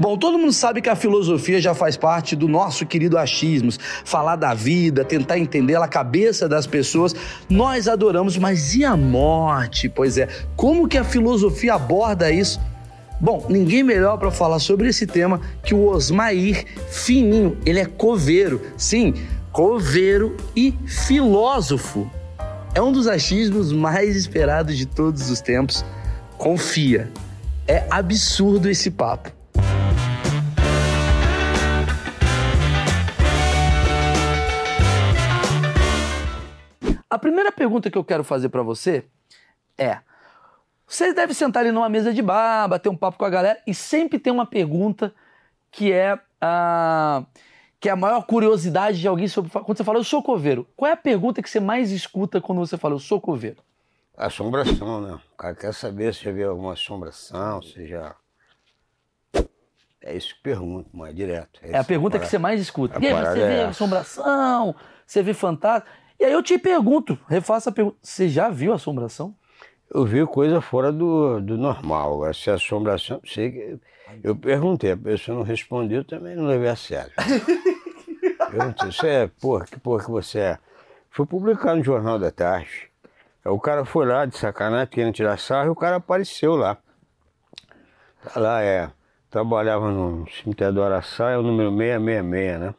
Bom, todo mundo sabe que a filosofia já faz parte do nosso querido achismos, falar da vida, tentar entender a cabeça das pessoas. Nós adoramos, mas e a morte? Pois é, como que a filosofia aborda isso? Bom, ninguém melhor para falar sobre esse tema que o Osmair Fininho. Ele é coveiro, sim, coveiro e filósofo. É um dos achismos mais esperados de todos os tempos. Confia, é absurdo esse papo. A primeira pergunta que eu quero fazer para você é: você deve sentar ali numa mesa de bar, bater um papo com a galera e sempre tem uma pergunta que é a que é a maior curiosidade de alguém sobre quando você fala eu sou coveiro. Qual é a pergunta que você mais escuta quando você fala eu sou coveiro? Assombração, né? O cara quer saber se já viu alguma assombração, se já é isso que pergunto, mas direto. É, é a pergunta que você mais escuta. E aí, você vê é assombração, você vê fantasma. E aí eu te pergunto, refaça a pergunta: você já viu assombração? Eu vi coisa fora do, do normal. Essa assombração, sei que. Eu perguntei, a pessoa não respondeu, também não levei a sério. Perguntei, você é, porra, que porra que você é? Foi publicado no Jornal da Tarde. O cara foi lá de sacanagem, querendo tirar sarro, e o cara apareceu lá. Tá lá, é. Trabalhava no cemitério do Araçá, é o número 666, né?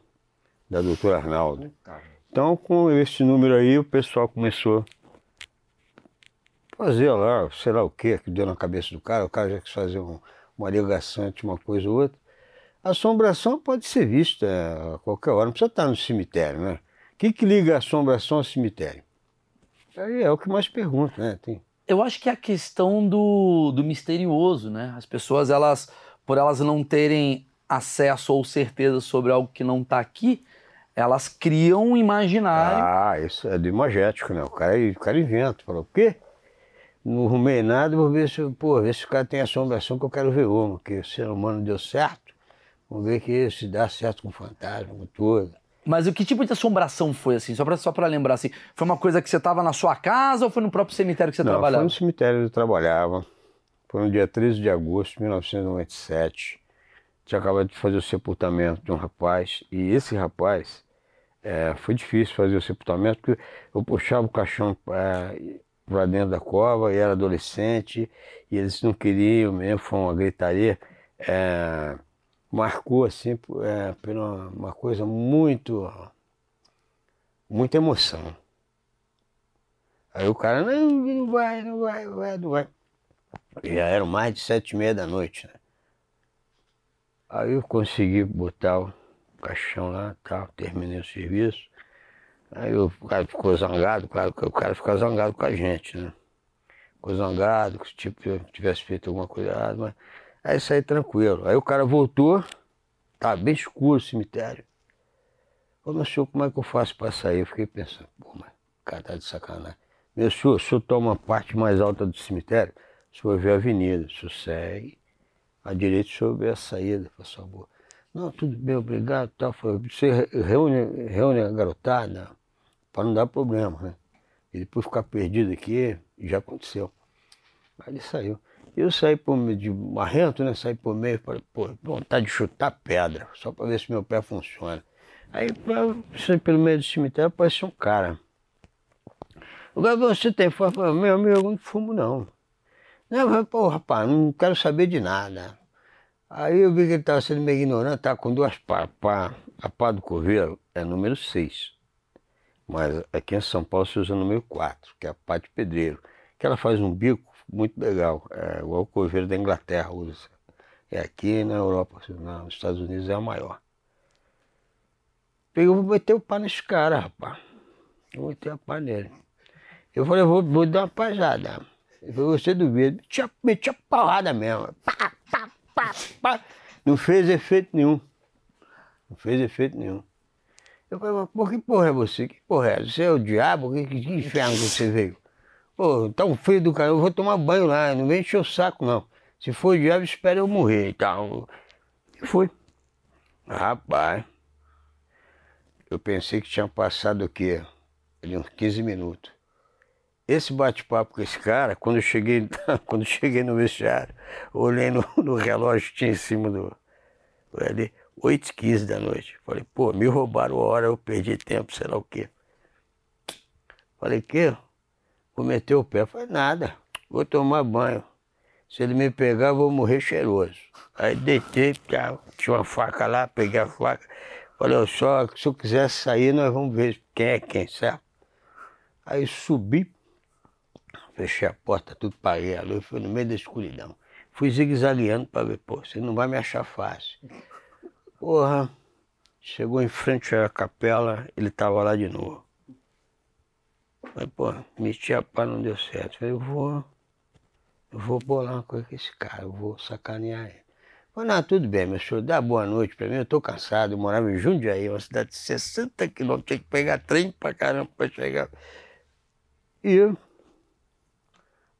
Da doutora Arnaldo. Então, com esse número aí, o pessoal começou a fazer lá, sei lá o que, que deu na cabeça do cara, o cara já quis fazer um, uma ligação entre uma coisa ou outra. A assombração pode ser vista a qualquer hora, não precisa estar no cemitério, né? O que, que liga a assombração ao cemitério? Aí é o que mais pergunto, né? Tem... Eu acho que é a questão do, do misterioso, né? As pessoas, elas, por elas não terem acesso ou certeza sobre algo que não está aqui, elas criam um imaginário. Ah, isso é do imagético, né? O cara, o cara inventa. Falou, o quê? Não arrumei nada, vou ver se, pô, ver se o cara tem assombração que eu quero ver uma, que o ser humano deu certo. Vamos ver que se dá certo com fantasma, com tudo. Mas o que tipo de assombração foi assim? Só pra, só pra lembrar assim. Foi uma coisa que você estava na sua casa ou foi no próprio cemitério que você Não, trabalhava? Foi no cemitério que eu trabalhava. Foi no dia 13 de agosto de 1997. Tinha acabado de fazer o sepultamento de um rapaz. E esse rapaz é, foi difícil fazer o sepultamento, porque eu puxava o caixão é, para dentro da cova e era adolescente, e eles não queriam mesmo, foi uma gritaria. É, marcou assim é, por uma, coisa muito. muita emoção. Aí o cara, não, não vai, não vai, não vai, não vai. Já eram mais de sete e meia da noite, né? Aí eu consegui botar o caixão lá, tal, terminei o serviço. Aí o cara ficou zangado, claro que o cara fica zangado com a gente, né? Ficou zangado, que tipo, eu tivesse feito alguma coisa errada, mas aí saí tranquilo. Aí o cara voltou, tá bem escuro o cemitério. Ô meu senhor, como é que eu faço para sair? Eu fiquei pensando, pô, mas o cara tá de sacanagem. Meu senhor, o senhor toma a parte mais alta do cemitério, o senhor vê a avenida, o senhor segue, à direita vê a saída, por favor. Não, tudo bem, obrigado. Tal. Você reúne, reúne a garotada para não dar problema, né? E depois ficar perdido aqui, já aconteceu. Aí ele saiu. Eu saí por meio de marrento, né? Saí por meio, falei, pô, vontade de chutar pedra, só para ver se meu pé funciona. Aí, saí pelo meio do cemitério, apareceu um cara. O cara, você tem fome? Meu amigo, não fumo não. Não, pô, rapaz, não quero saber de nada. Aí eu vi que ele estava sendo meio ignorante, estava com duas pá, pá. A pá do coveiro é número 6. Mas aqui em São Paulo se usa número 4, que é a pá de pedreiro. Que ela faz um bico muito legal, é igual o coveiro da Inglaterra usa. É aqui na Europa, nos Estados Unidos é a maior. Peguei, vou meter o pá nesse cara, rapaz. vou meter a pá nele. Eu falei, vou, vou dar uma pajada. Ele falou, você duvida? Meti a porrada mesmo. Pá, pá, pá, pá. Não fez efeito nenhum. Não fez efeito nenhum. Eu falei, mas por que porra é você? Que porra é? Você é o diabo? Que, que, inferno que você veio? Pô, tá um frio do cara, eu vou tomar banho lá, não vem encher o saco não. Se for o diabo, espera eu morrer e tal. E foi. Rapaz, eu pensei que tinha passado o quê? Ali uns 15 minutos. Esse bate-papo com esse cara, quando eu cheguei, quando eu cheguei no vestiário, olhei no, no relógio que tinha em cima do, ali 8 15 da noite. Falei, pô, me roubaram a hora, eu perdi tempo, sei lá o quê. Falei, que? Vou meter o pé. Falei, nada, vou tomar banho. Se ele me pegar, eu vou morrer cheiroso. Aí deitei, tinha uma faca lá, peguei a faca. Falei, ó, só se eu quiser sair, nós vamos ver quem é quem, certo? Aí subi, fechei a porta, tudo paguei a luz, fui no meio da escuridão. Fui zigue-zagueando para ver, pô, você não vai me achar fácil. Porra, chegou em frente à capela, ele tava lá de novo. Falei, pô, meti a pá, não deu certo. Falei, eu vou, eu vou bolar uma coisa com esse cara, eu vou sacanear ele. Falei, não, tudo bem, meu senhor, dá boa noite pra mim, eu tô cansado, eu morava em Jundiaí, uma cidade de 60 quilômetros, tinha que pegar trem pra caramba pra chegar. E eu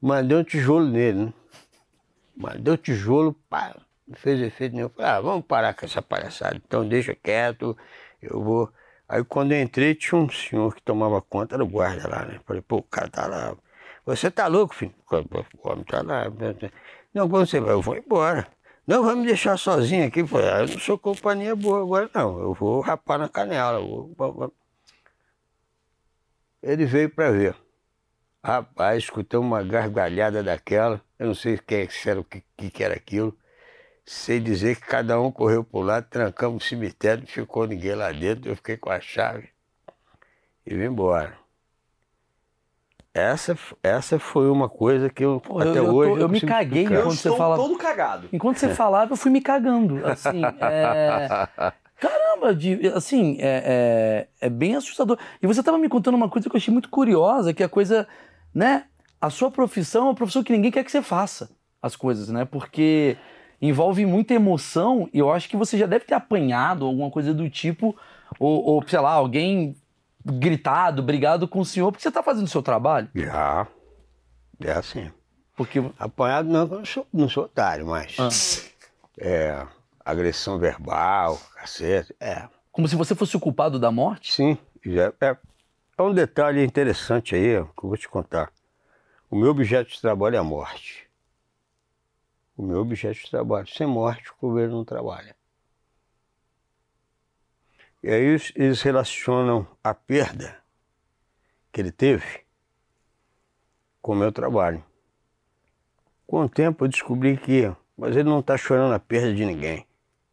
mandei um tijolo nele, né? Mandei um tijolo, pá, não fez efeito nenhum. Falei, ah, vamos parar com essa palhaçada, então deixa quieto, eu vou. Aí quando eu entrei, tinha um senhor que tomava conta, era o guarda lá, né? Falei, pô, o cara tá lá. Você tá louco, filho? O homem tá lá. Não, quando você vai? Eu vou embora. Não, vai me deixar sozinho aqui. Falei, ah, eu não sou companhia boa agora, não. Eu vou rapar na canela. Vou... Ele veio para ver. Rapaz, escutei uma gargalhada daquela. Eu não sei quem era, o que, que era aquilo. Sei dizer que cada um correu para o lado, trancamos o cemitério, não ficou ninguém lá dentro. Eu fiquei com a chave e vim embora. Essa, essa foi uma coisa que eu Pô, até eu, hoje. Eu, eu me caguei explicar. enquanto você falava. todo cagado. Enquanto você falava, eu fui me cagando. Assim, é... Caramba, de, assim, é, é, é, bem assustador. E você estava me contando uma coisa que eu achei muito curiosa, que é a coisa, né? A sua profissão é uma profissão que ninguém quer que você faça as coisas, né? Porque envolve muita emoção e eu acho que você já deve ter apanhado alguma coisa do tipo, ou, ou sei lá, alguém gritado, brigado com o senhor, porque você está fazendo o seu trabalho? Já. É assim. Porque... Apanhado não, eu não sou, não sou otário, mas. Ah. É, agressão verbal, cacete, é. Como se você fosse o culpado da morte? Sim, já, é, é um detalhe interessante aí que eu vou te contar. O meu objeto de trabalho é a morte. O meu objeto de trabalho. Sem morte, o governo não trabalha. E aí eles relacionam a perda que ele teve com o meu trabalho. Com o tempo eu descobri que, mas ele não está chorando a perda de ninguém.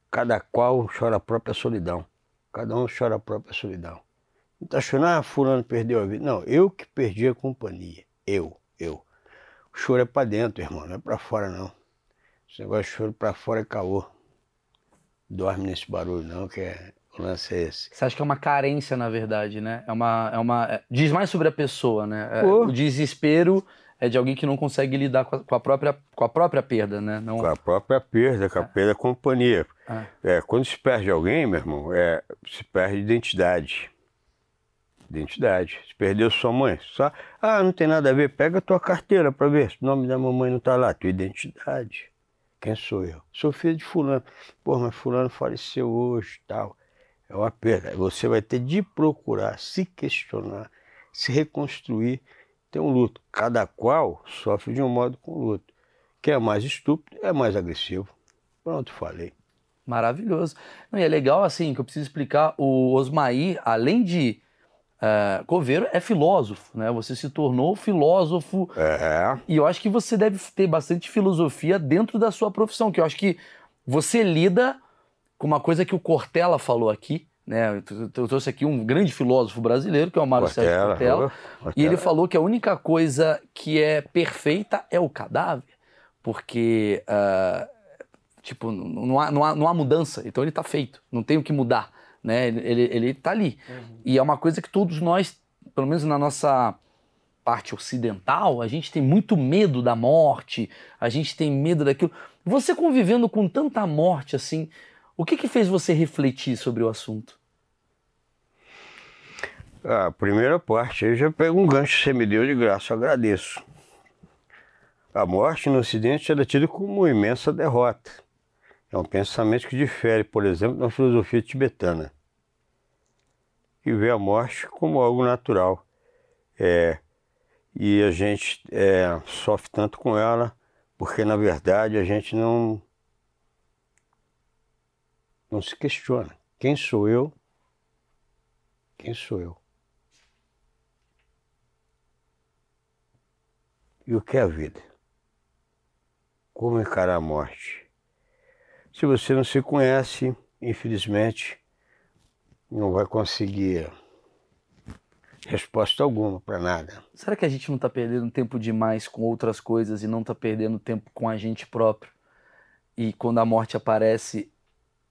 Cada qual chora a própria solidão. Cada um chora a própria solidão. Não está chorando, ah, fulano perdeu a vida. Não, eu que perdi a companhia. Eu, eu. O choro é para dentro, irmão, não é para fora não. Esse negócio de choro para fora é caô. Dorme nesse barulho não, que é o lance é esse. Você acha que é uma carência, na verdade, né? É uma. É uma é, diz mais sobre a pessoa, né? É, o desespero é de alguém que não consegue lidar com a, com a, própria, com a própria perda, né? Não... Com a própria perda, com a é. perda da companhia. É. quando se perde alguém, meu irmão, é, se perde identidade. Identidade. Se perdeu sua mãe, só. Ah, não tem nada a ver, pega tua carteira para ver se o nome da mamãe não tá lá. Tua identidade. Quem sou eu? Sou filho de fulano. Pô, mas fulano faleceu hoje tal é uma perda. Você vai ter de procurar se questionar, se reconstruir, ter um luto. Cada qual sofre de um modo com o luto. Quem é mais estúpido é mais agressivo. Pronto, falei. Maravilhoso. Não, e é legal assim que eu preciso explicar. O Osmair, além de uh, coveiro, é filósofo, né? Você se tornou filósofo. É. E eu acho que você deve ter bastante filosofia dentro da sua profissão, que eu acho que você lida com uma coisa que o Cortella falou aqui, né? Eu trouxe aqui um grande filósofo brasileiro, que é o Mário Cortella, Sérgio Cortella, Cortella, e ele falou que a única coisa que é perfeita é o cadáver, porque, uh, tipo, não há, não, há, não há mudança, então ele está feito, não tem o que mudar, né? Ele, ele tá ali. Uhum. E é uma coisa que todos nós, pelo menos na nossa parte ocidental, a gente tem muito medo da morte, a gente tem medo daquilo. Você convivendo com tanta morte assim, o que, que fez você refletir sobre o assunto? A primeira parte, eu já pego um gancho que você me deu de graça, eu agradeço. A morte no Ocidente era tida como uma imensa derrota. É um pensamento que difere, por exemplo, da filosofia tibetana, que vê a morte como algo natural. É, e a gente é, sofre tanto com ela porque, na verdade, a gente não não se questiona. Quem sou eu? Quem sou eu? E o que é a vida? Como encarar a morte? Se você não se conhece, infelizmente, não vai conseguir resposta alguma para nada. Será que a gente não está perdendo tempo demais com outras coisas e não está perdendo tempo com a gente próprio? E quando a morte aparece,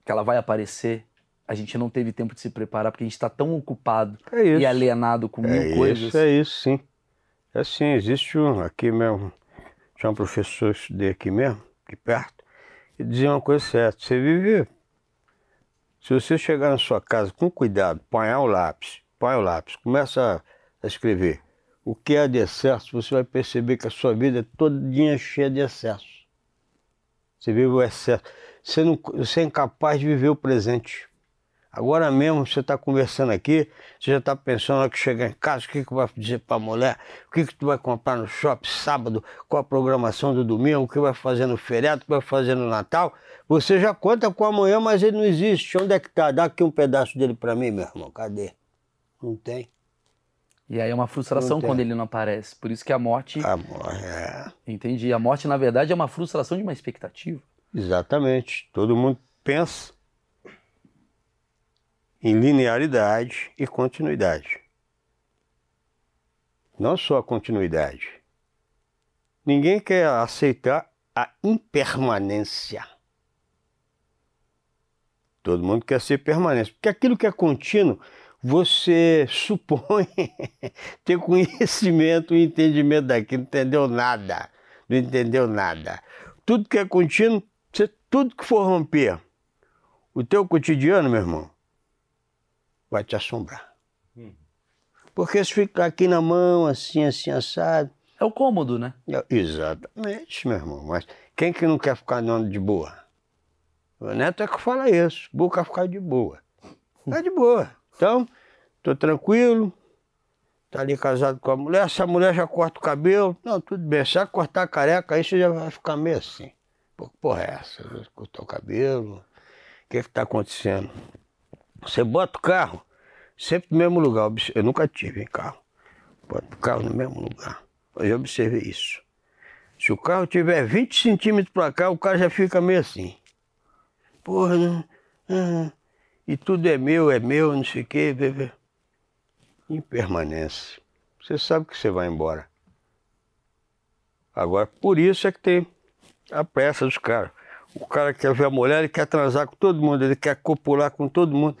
que ela vai aparecer, a gente não teve tempo de se preparar porque a gente está tão ocupado é e alienado com mil é coisas. Isso, é isso, sim. É sim, existe um aqui mesmo. Tinha um professor, estudei aqui mesmo, aqui perto, dizia uma coisa certa: você vive. Se você chegar na sua casa com cuidado, põe o lápis, põe o lápis, começa a escrever o que é de excesso, você vai perceber que a sua vida é todinha cheia de excesso. Você vive o excesso. Você, não, você é incapaz de viver o presente. Agora mesmo você está conversando aqui, você já está pensando na que chegar em casa, o que, que vai dizer para a mulher, o que, que tu vai comprar no shopping sábado, qual a programação do domingo, o que vai fazer no feriado, o que vai fazer no Natal. Você já conta com amanhã, mas ele não existe. Onde é que está? Dá aqui um pedaço dele para mim, meu irmão. Cadê? Não tem. E aí é uma frustração quando ele não aparece. Por isso que a morte. A morte, é. Entendi. A morte, na verdade, é uma frustração de uma expectativa. Exatamente. Todo mundo pensa em linearidade e continuidade. Não só a continuidade. Ninguém quer aceitar a impermanência. Todo mundo quer ser permanente. Porque aquilo que é contínuo, você supõe ter conhecimento e entendimento daquilo, não entendeu nada. Não entendeu nada. Tudo que é contínuo, tudo que for romper o teu cotidiano, meu irmão, vai te assombrar. Hum. Porque se ficar aqui na mão, assim, assim, assado. É o cômodo, né? É, exatamente, meu irmão. Mas quem que não quer ficar andando de boa? O neto é que fala isso. Boca ficar de boa. Ficar de boa. Então, tô tranquilo. Tá ali casado com a mulher. Essa mulher já corta o cabelo. Não, tudo bem. Se ela cortar a careca, aí você já vai ficar meio assim. Pô, porra é essa? Cortou o cabelo. O que é que tá acontecendo? Você bota o carro sempre no mesmo lugar. Eu nunca tive carro. Bota o carro no mesmo lugar. Eu observei isso. Se o carro tiver 20 centímetros para cá, o cara já fica meio assim. Porra, né? Ah, e tudo é meu, é meu, não sei o quê. Bebê. Impermanência. Você sabe que você vai embora. Agora, por isso é que tem a pressa dos caras. O cara quer ver a mulher, ele quer transar com todo mundo, ele quer copular com todo mundo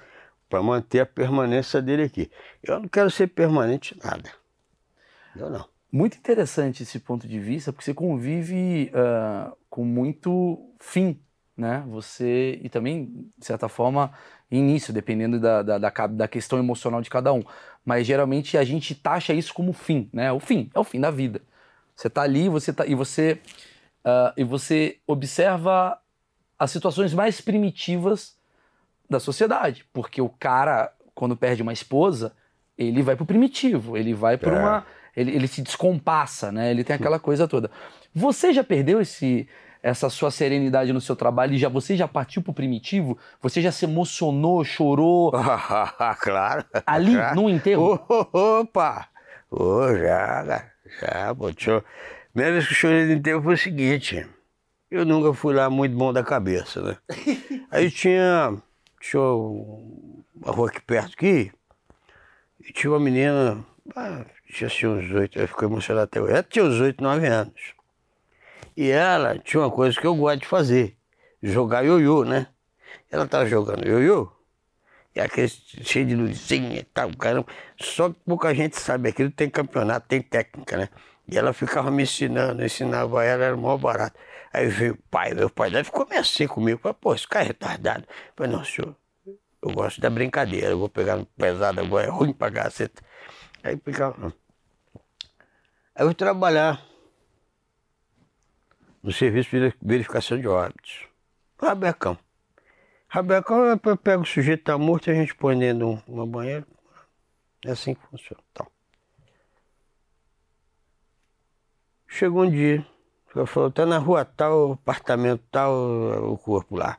para manter a permanência dele aqui. Eu não quero ser permanente nada. Eu não. Muito interessante esse ponto de vista, porque você convive uh, com muito fim, né? Você, e também, de certa forma, início, dependendo da, da, da, da questão emocional de cada um. Mas geralmente a gente taxa isso como fim, né? O fim, é o fim da vida. Você está ali você tá, e você uh, e você observa as situações mais primitivas da sociedade. Porque o cara, quando perde uma esposa, ele vai pro primitivo, ele vai para é. uma. Ele, ele se descompassa, né? Ele tem aquela coisa toda. Você já perdeu esse, essa sua serenidade no seu trabalho e já você já partiu pro primitivo? Você já se emocionou, chorou? claro. Ali, no enterro? Opa! Oh, já, já, pô, deixa Menos que o chorei no enterro foi o seguinte. Eu nunca fui lá muito bom da cabeça, né? Aí tinha tinha uma rua aqui perto aqui, e tinha uma menina, ah, tinha assim uns oito, eu fiquei emocionado até hoje. Ela tinha uns oito, nove anos. E ela tinha uma coisa que eu gosto de fazer, jogar ioiô, né? Ela estava jogando ioiô, e aquele cheio de luzinha e tal, caramba. Só que pouca gente sabe, aquilo tem campeonato, tem técnica, né? E ela ficava me ensinando, ensinava ela, era maior barato. Aí veio o pai, meu pai dela ficou meio assim comigo. Falei, pô, esse cara é retardado. Falei, não, senhor, eu gosto da brincadeira, eu vou pegar pesado agora, é ruim pra caceta. Aí ficava. Aí eu fui trabalhar no serviço de verificação de óbitos. Rabecão. Rabecão, eu pego o sujeito tá morto e a gente põe dentro de uma banheira. É assim que funciona. Então. Chegou um dia. Ela falou, tá na rua tal, apartamento tal, o corpo lá.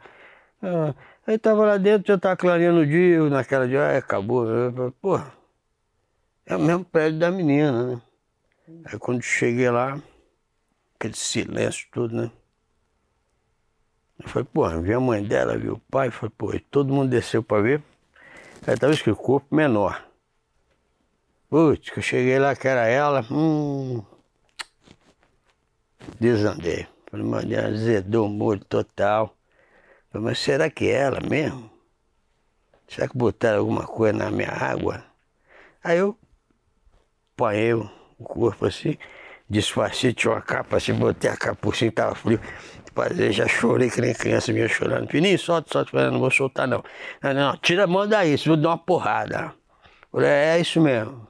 Ah, Aí tava lá dentro, já tava clareando o dia, naquela dia, ah, acabou. Pô, é o mesmo prédio da menina, né? Aí quando cheguei lá, aquele silêncio todo, né? Eu falei, pô, vi a mãe dela, vi o pai, falei, pô, e todo mundo desceu pra ver. Aí tava escrito corpo menor. Putz, que eu cheguei lá que era ela, hum. Desandei. Falei, mano, azedou o molho total. Falei, mas será que é ela mesmo? Será que botaram alguma coisa na minha água? Aí eu apanhei o corpo assim, disfarcei, tinha uma capa assim, botei a capa por cima, tava frio. Fazer, já chorei que nem criança minha chorando. Fininho, solta, solta, falei, não vou soltar não. Não, não, tira a mão daí, se vou dar uma porrada. Falei, é isso mesmo.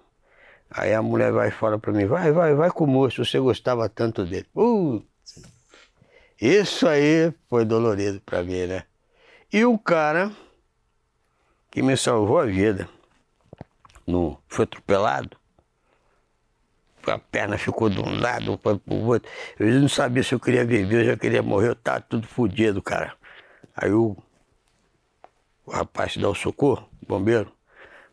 Aí a mulher vai e fala pra mim, vai, vai, vai com o moço, você gostava tanto dele. Putz, isso aí foi dolorido pra mim, né? E o cara que me salvou a vida, no, foi atropelado, a perna ficou de um lado, foi pro outro. Eu não sabia se eu queria viver, eu já queria morrer, eu tava tudo fodido, cara. Aí o, o rapaz dá o socorro, bombeiro,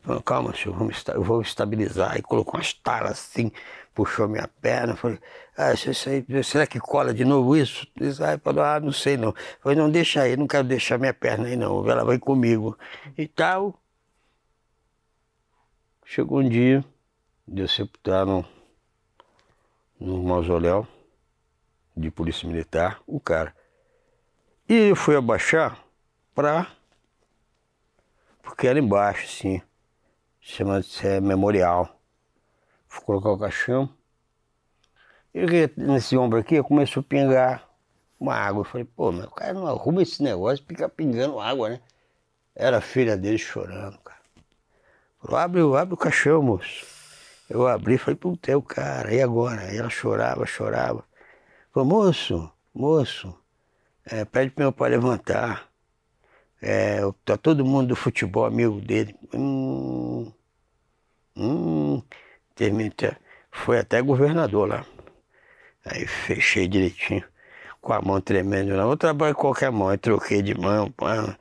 falou, calma, senhor, eu vou estabilizar. Aí colocou umas talas assim, puxou minha perna, falei, ah, isso aí, será que cola de novo isso? Aí falou, ah, não sei não. Eu falei, não, deixa aí, não quero deixar minha perna aí não, ela vai comigo. E tal. Chegou um dia, de sepultar no mausoléu de polícia militar, o cara. E eu fui abaixar para porque era embaixo, assim, chama-se memorial. Fui colocar o caixão. E nesse ombro aqui começou a pingar uma água. Eu falei, pô, o cara não arruma esse negócio, fica pingando água, né? Era a filha dele chorando, cara. Falou, abre, abre o caixão, moço. Eu abri e falei, puta, é o cara, e agora? E ela chorava, chorava. Falei, moço, moço, é, pede para meu pai levantar. É, tá todo mundo do futebol amigo dele. Hum, hum, foi até governador lá. Aí fechei direitinho, com a mão tremendo. Não, vou trabalhar com qualquer mão. Aí troquei de mão, pá.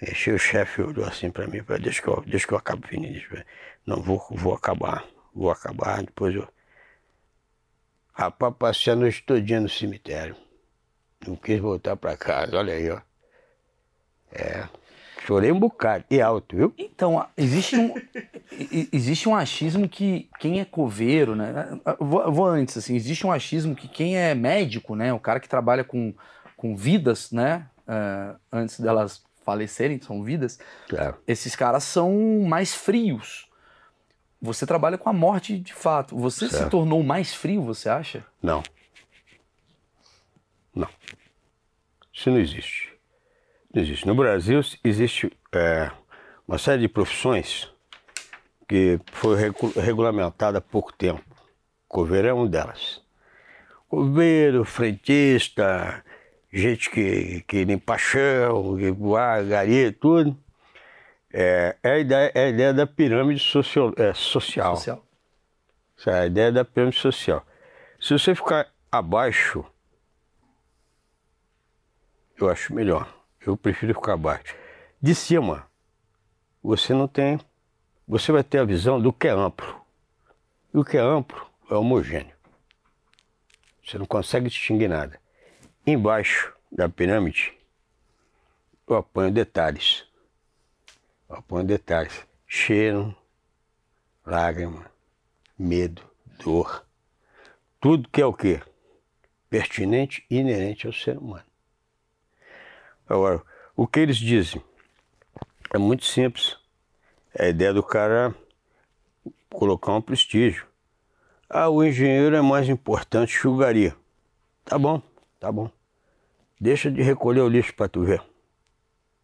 Deixei o chefe olhou assim para mim, deixa que eu, deixa que eu acabo fininho. Não, vou, vou acabar vou acabar, depois eu. Rapaz, passei a noite todinha no cemitério. Não quis voltar para casa, olha aí, ó. É. Chorei um bocado, e alto, viu? Então, existe um, existe um achismo que quem é coveiro, né? Vou, vou, antes, assim, existe um achismo que quem é médico, né? O cara que trabalha com, com vidas, né? Uh, antes delas falecerem, são vidas. É. Esses caras são mais frios. Você trabalha com a morte de fato. Você certo. se tornou mais frio, você acha? Não. Não. Isso não existe. Existe. No Brasil existe é, uma série de profissões que foi regulamentada há pouco tempo. Coveiro é uma delas. Coveiro, frentista, gente que, que limpa chão, que garia, tudo é, é, a, ideia, é a ideia da pirâmide social. É, social. social. É a ideia da pirâmide social. Se você ficar abaixo, eu acho melhor. Eu prefiro ficar abaixo. De cima, você não tem. Você vai ter a visão do que é amplo. E o que é amplo é homogêneo. Você não consegue distinguir nada. Embaixo da pirâmide, eu apanho detalhes. Põe detalhes. Cheiro, lágrima, medo, dor. Tudo que é o quê? Pertinente e inerente ao ser humano. Agora, o que eles dizem é muito simples. É a ideia do cara colocar um prestígio. Ah, o engenheiro é mais importante que o gari. Tá bom, tá bom. Deixa de recolher o lixo para tu ver o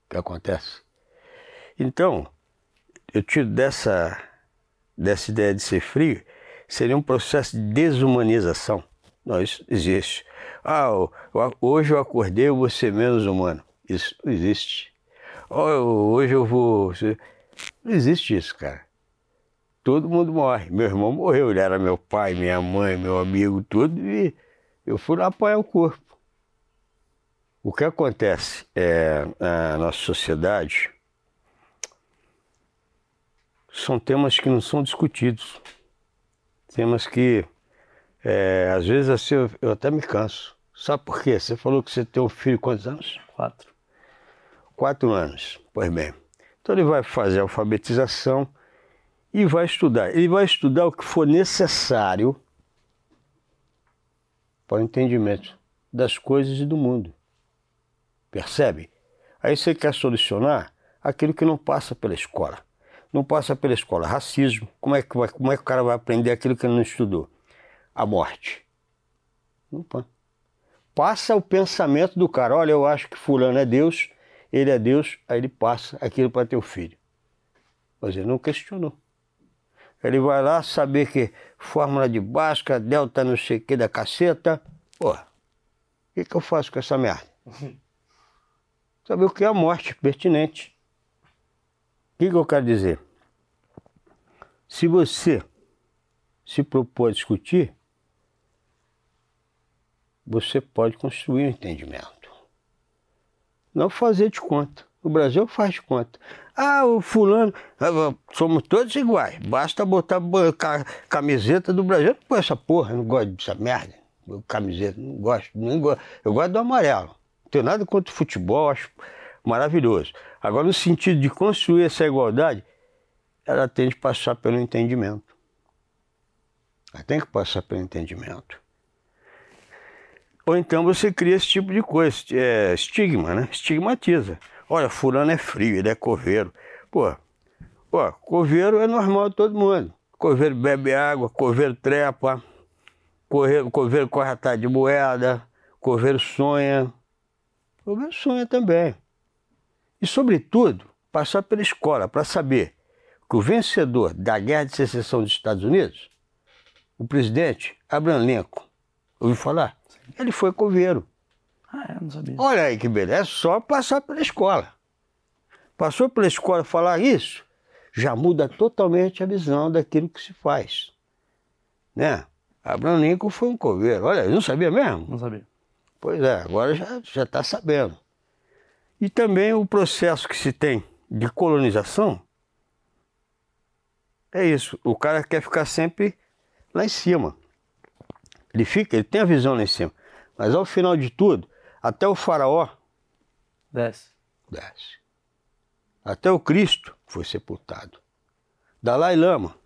que acontece. Então, eu tiro dessa, dessa ideia de ser frio, seria um processo de desumanização. Não, isso existe. Ah, hoje eu acordei, eu vou ser menos humano. Isso não existe. Hoje eu vou. Não existe isso, cara. Todo mundo morre. Meu irmão morreu, ele era meu pai, minha mãe, meu amigo, tudo, e eu fui lá apoiar o corpo. O que acontece é, na nossa sociedade são temas que não são discutidos. Temas que, é, às vezes, assim, eu, eu até me canso. Sabe por quê? Você falou que você tem um filho quantos anos? Quatro. Quatro anos. Pois bem. Então ele vai fazer alfabetização e vai estudar. Ele vai estudar o que for necessário para o entendimento das coisas e do mundo. Percebe? Aí você quer solucionar aquilo que não passa pela escola. Não passa pela escola. Racismo. Como é que, vai, como é que o cara vai aprender aquilo que ele não estudou? A morte. Não passa. Passa o pensamento do cara. Olha, eu acho que fulano é Deus, ele é Deus, aí ele passa aquilo para teu filho. Mas ele não questionou. Ele vai lá saber que fórmula de Bhaskara, delta não sei o que da caceta. Pô, o que, que eu faço com essa merda? Saber o que é a morte pertinente. O que, que eu quero dizer? Se você se propor a discutir, você pode construir um entendimento. Não fazer de conta. O Brasil faz de conta. Ah, o fulano, ah, somos todos iguais. Basta botar camiseta do Brasil. Pô, essa porra, não gosto dessa merda. Camiseta, não gosto, nem gosto. Eu gosto do amarelo. Não tenho nada contra o futebol, acho maravilhoso. Agora, no sentido de construir essa igualdade, ela tem de passar pelo entendimento. Ela tem que passar pelo entendimento. Ou então você cria esse tipo de coisa, é, estigma, né? Estigmatiza. Olha, fulano é frio, ele é coveiro. Pô, pô, coveiro é normal todo mundo. Coveiro bebe água, coveiro trepa, coveiro, coveiro corre atrás de moeda, coveiro sonha. Coveiro sonha também. E, sobretudo, passar pela escola para saber que o vencedor da Guerra de Secessão dos Estados Unidos, o presidente Abraham Lincoln, ouviu falar? Ele foi coveiro. Ah, é, não sabia. Olha aí que beleza, é só passar pela escola. Passou pela escola falar isso, já muda totalmente a visão daquilo que se faz. Né? Abraham Lincoln foi um coveiro. Olha, não sabia mesmo? Não sabia. Pois é, agora já está sabendo. E também o processo que se tem de colonização é isso. O cara quer ficar sempre lá em cima. Ele fica, ele tem a visão lá em cima. Mas ao final de tudo, até o faraó desce. Desce. Até o Cristo foi sepultado. Dalai Lama.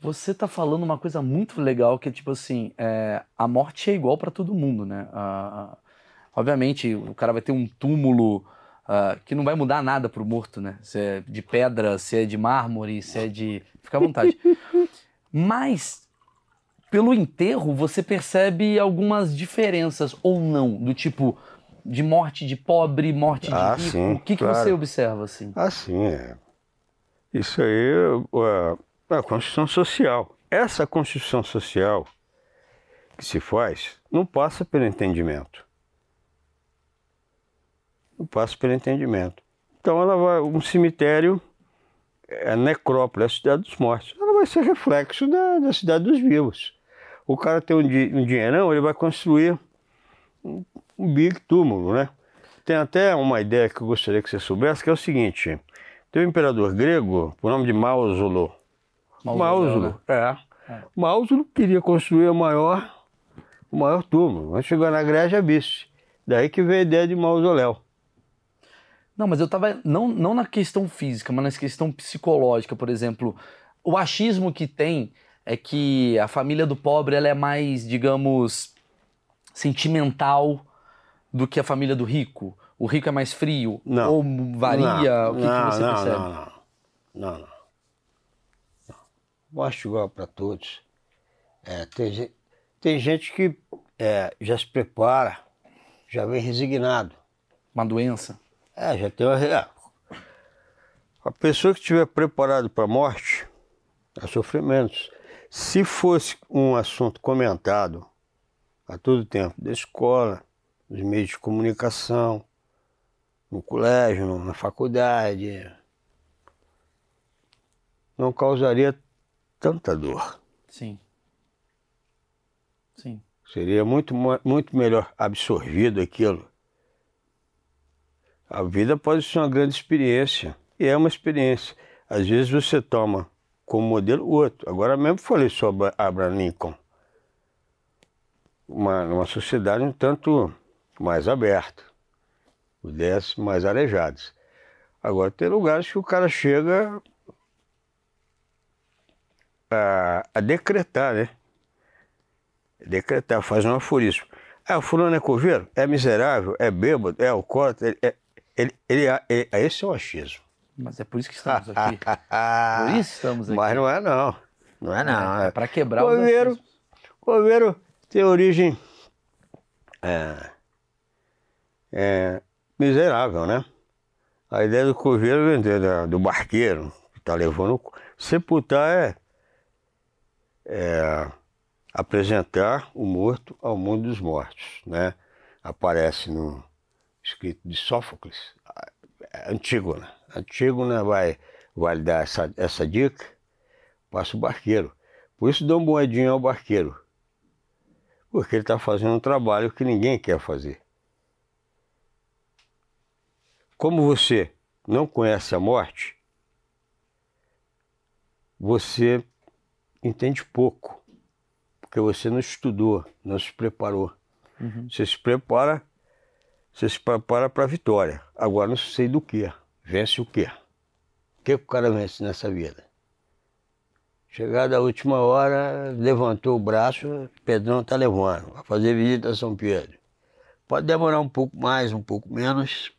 Você está falando uma coisa muito legal que é tipo assim, é, a morte é igual para todo mundo, né? obviamente, o cara vai ter um túmulo uh, que não vai mudar nada pro morto, né? Se é de pedra, se é de mármore, se é de. Fica à vontade. Mas pelo enterro você percebe algumas diferenças ou não, do tipo de morte de pobre, morte de ah, rico. Sim, o que, claro. que você observa assim? Ah, sim, é. Isso aí é, é a construção social. Essa construção social que se faz não passa pelo entendimento. Não passa pelo entendimento. Então ela vai, um cemitério, é a necrópole, a cidade dos mortos, ela vai ser reflexo da, da cidade dos vivos o cara tem um, di um dinheirão, ele vai construir um, um big túmulo, né? Tem até uma ideia que eu gostaria que você soubesse, que é o seguinte, tem um imperador grego, por nome de Mausulo. Mausulo, né? é. é. Mausulo queria construir o maior, o maior túmulo, mas chegou na Grécia visse. Daí que veio a ideia de mausoléu. Não, mas eu estava não, não na questão física, mas na questão psicológica, por exemplo. O achismo que tem é que a família do pobre ela é mais, digamos, sentimental do que a família do rico. O rico é mais frio? Não. Ou varia? Não, o que, não, que você não, percebe? Não, não, não. não. Gosto igual para todos. É, tem, tem gente que é, já se prepara, já vem resignado. Uma doença? É, já tem uma. É. A pessoa que estiver preparada para a morte, vai sofrer menos. Se fosse um assunto comentado a todo tempo, da escola, nos meios de comunicação, no colégio, na faculdade, não causaria tanta dor. Sim. Sim. Seria muito, muito melhor absorvido aquilo. A vida pode ser uma grande experiência, e é uma experiência. Às vezes você toma como modelo outro. Agora mesmo falei sobre Abraham Lincoln. Uma, uma sociedade um tanto mais aberta, ideias mais arejadas. Agora tem lugares que o cara chega a, a decretar, né? Decretar, faz um aforismo. Ah, o fulano é coveiro? É miserável? É bêbado? É alcoólatra? Ele, ele, ele, ele, esse é o achismo. Mas é por isso que estamos aqui. por isso estamos aqui. Mas não é não. Não é não. É, é para quebrar o coveiro, coveiro tem origem é, é, miserável, né? A ideia do coveiro vem do barqueiro, que está levando. Sepultar é é, apresentar o morto ao mundo dos mortos. Né? Aparece no escrito de Sófocles, Antígona. Antígona vai, vai dar essa, essa dica, passa o barqueiro. Por isso dá um moedinho ao barqueiro. Porque ele está fazendo um trabalho que ninguém quer fazer. Como você não conhece a morte, você entende pouco, porque você não estudou, não se preparou. Uhum. Você se prepara, você se prepara para a vitória. Agora não sei do que. Vence o quê? O que, que o cara vence nessa vida? Chegada a última hora, levantou o braço, Pedrão está levando, vai fazer visita a São Pedro. Pode demorar um pouco mais, um pouco menos.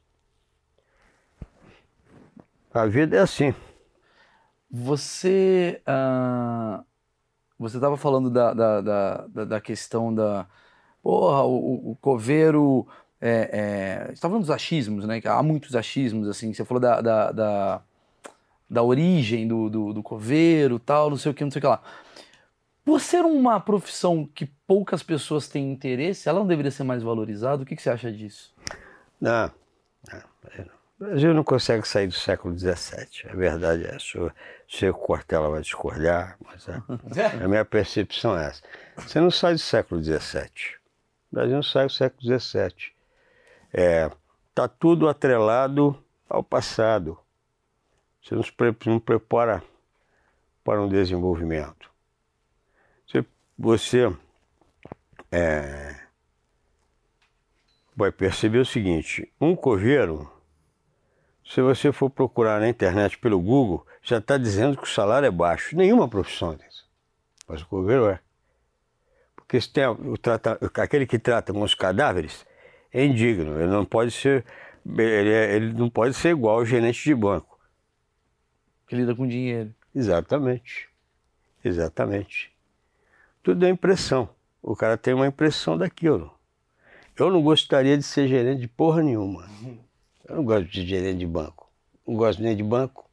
A vida é assim. Você. Uh, você estava falando da, da, da, da, questão da. Porra, o, o coveiro. É, é, você tá falando dos achismos, né? Há muitos achismos, assim. Você falou da, da, da, da origem do, do, do coveiro tal, não sei o que, não sei o que lá. Por ser uma profissão que poucas pessoas têm interesse, ela não deveria ser mais valorizada? O que, que você acha disso? Não, não. O Brasil não consegue sair do século XVII. A verdade é essa. O seu Cortella vai discordar, mas a, a, minha percepção é essa. Você não sai do século XVII. O Brasil não sai do século XVII. É, tá tudo atrelado ao passado. Você não, se não prepara para um desenvolvimento. Você, você é, vai perceber o seguinte: um coveiro se você for procurar na internet pelo Google, já está dizendo que o salário é baixo. Nenhuma profissão disso. Mas o coveiro é. Porque se tem o aquele que trata com os cadáveres é indigno. Ele não pode ser, ele, é, ele não pode ser igual ao gerente de banco. Que lida com dinheiro. Exatamente. Exatamente. Tudo é impressão. O cara tem uma impressão daquilo. Eu não gostaria de ser gerente de porra nenhuma. Eu não gosto de gerente de banco. Não gosto nem de banco.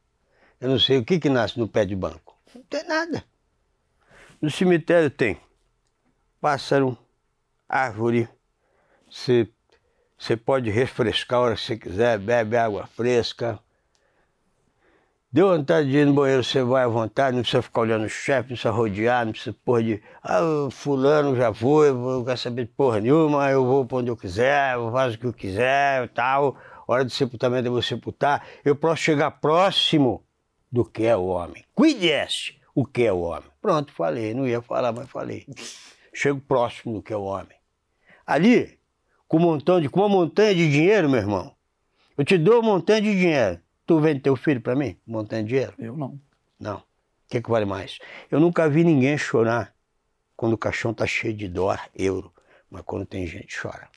Eu não sei o que, que nasce no pé de banco. Não tem nada. No cemitério tem pássaro, árvore. Você, você pode refrescar a hora que você quiser, bebe água fresca. Deu vontade de ir no banheiro, você vai à vontade, não precisa ficar olhando o chefe, não precisa rodear, não precisa porra de. Ah, fulano já foi, não quero saber de porra nenhuma, eu vou para onde eu quiser, eu faço o que eu quiser e tal hora de sepultamento eu vou sepultar, eu posso chegar próximo do que é o homem. Cuide-se o que é o homem. Pronto, falei, não ia falar, mas falei. Chego próximo do que é o homem. Ali, com um montão de, com uma montanha de dinheiro, meu irmão, eu te dou uma montanha de dinheiro. Tu vende teu filho para mim? Montanha de dinheiro? Eu não. Não. O que, que vale mais? Eu nunca vi ninguém chorar quando o caixão tá cheio de dólar, euro. Mas quando tem gente, chora.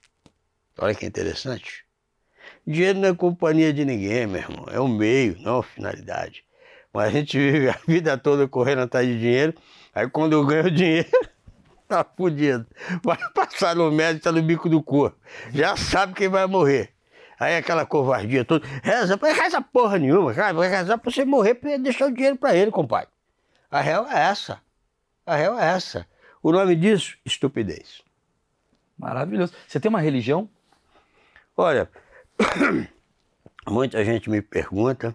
Olha que interessante. Dinheiro não é companhia de ninguém, meu irmão. É um meio, não uma finalidade. Mas a gente vive a vida toda correndo atrás de dinheiro. Aí quando eu ganho dinheiro, tá fudido. Vai passar no médico, tá no bico do corpo. Já sabe quem vai morrer. Aí aquela covardia toda. Reza, reza porra nenhuma, cara. Vai rezar pra você morrer pra deixar o dinheiro pra ele, compadre. A real é essa. A real é essa. O nome disso, estupidez. Maravilhoso. Você tem uma religião? Olha, Muita gente me pergunta.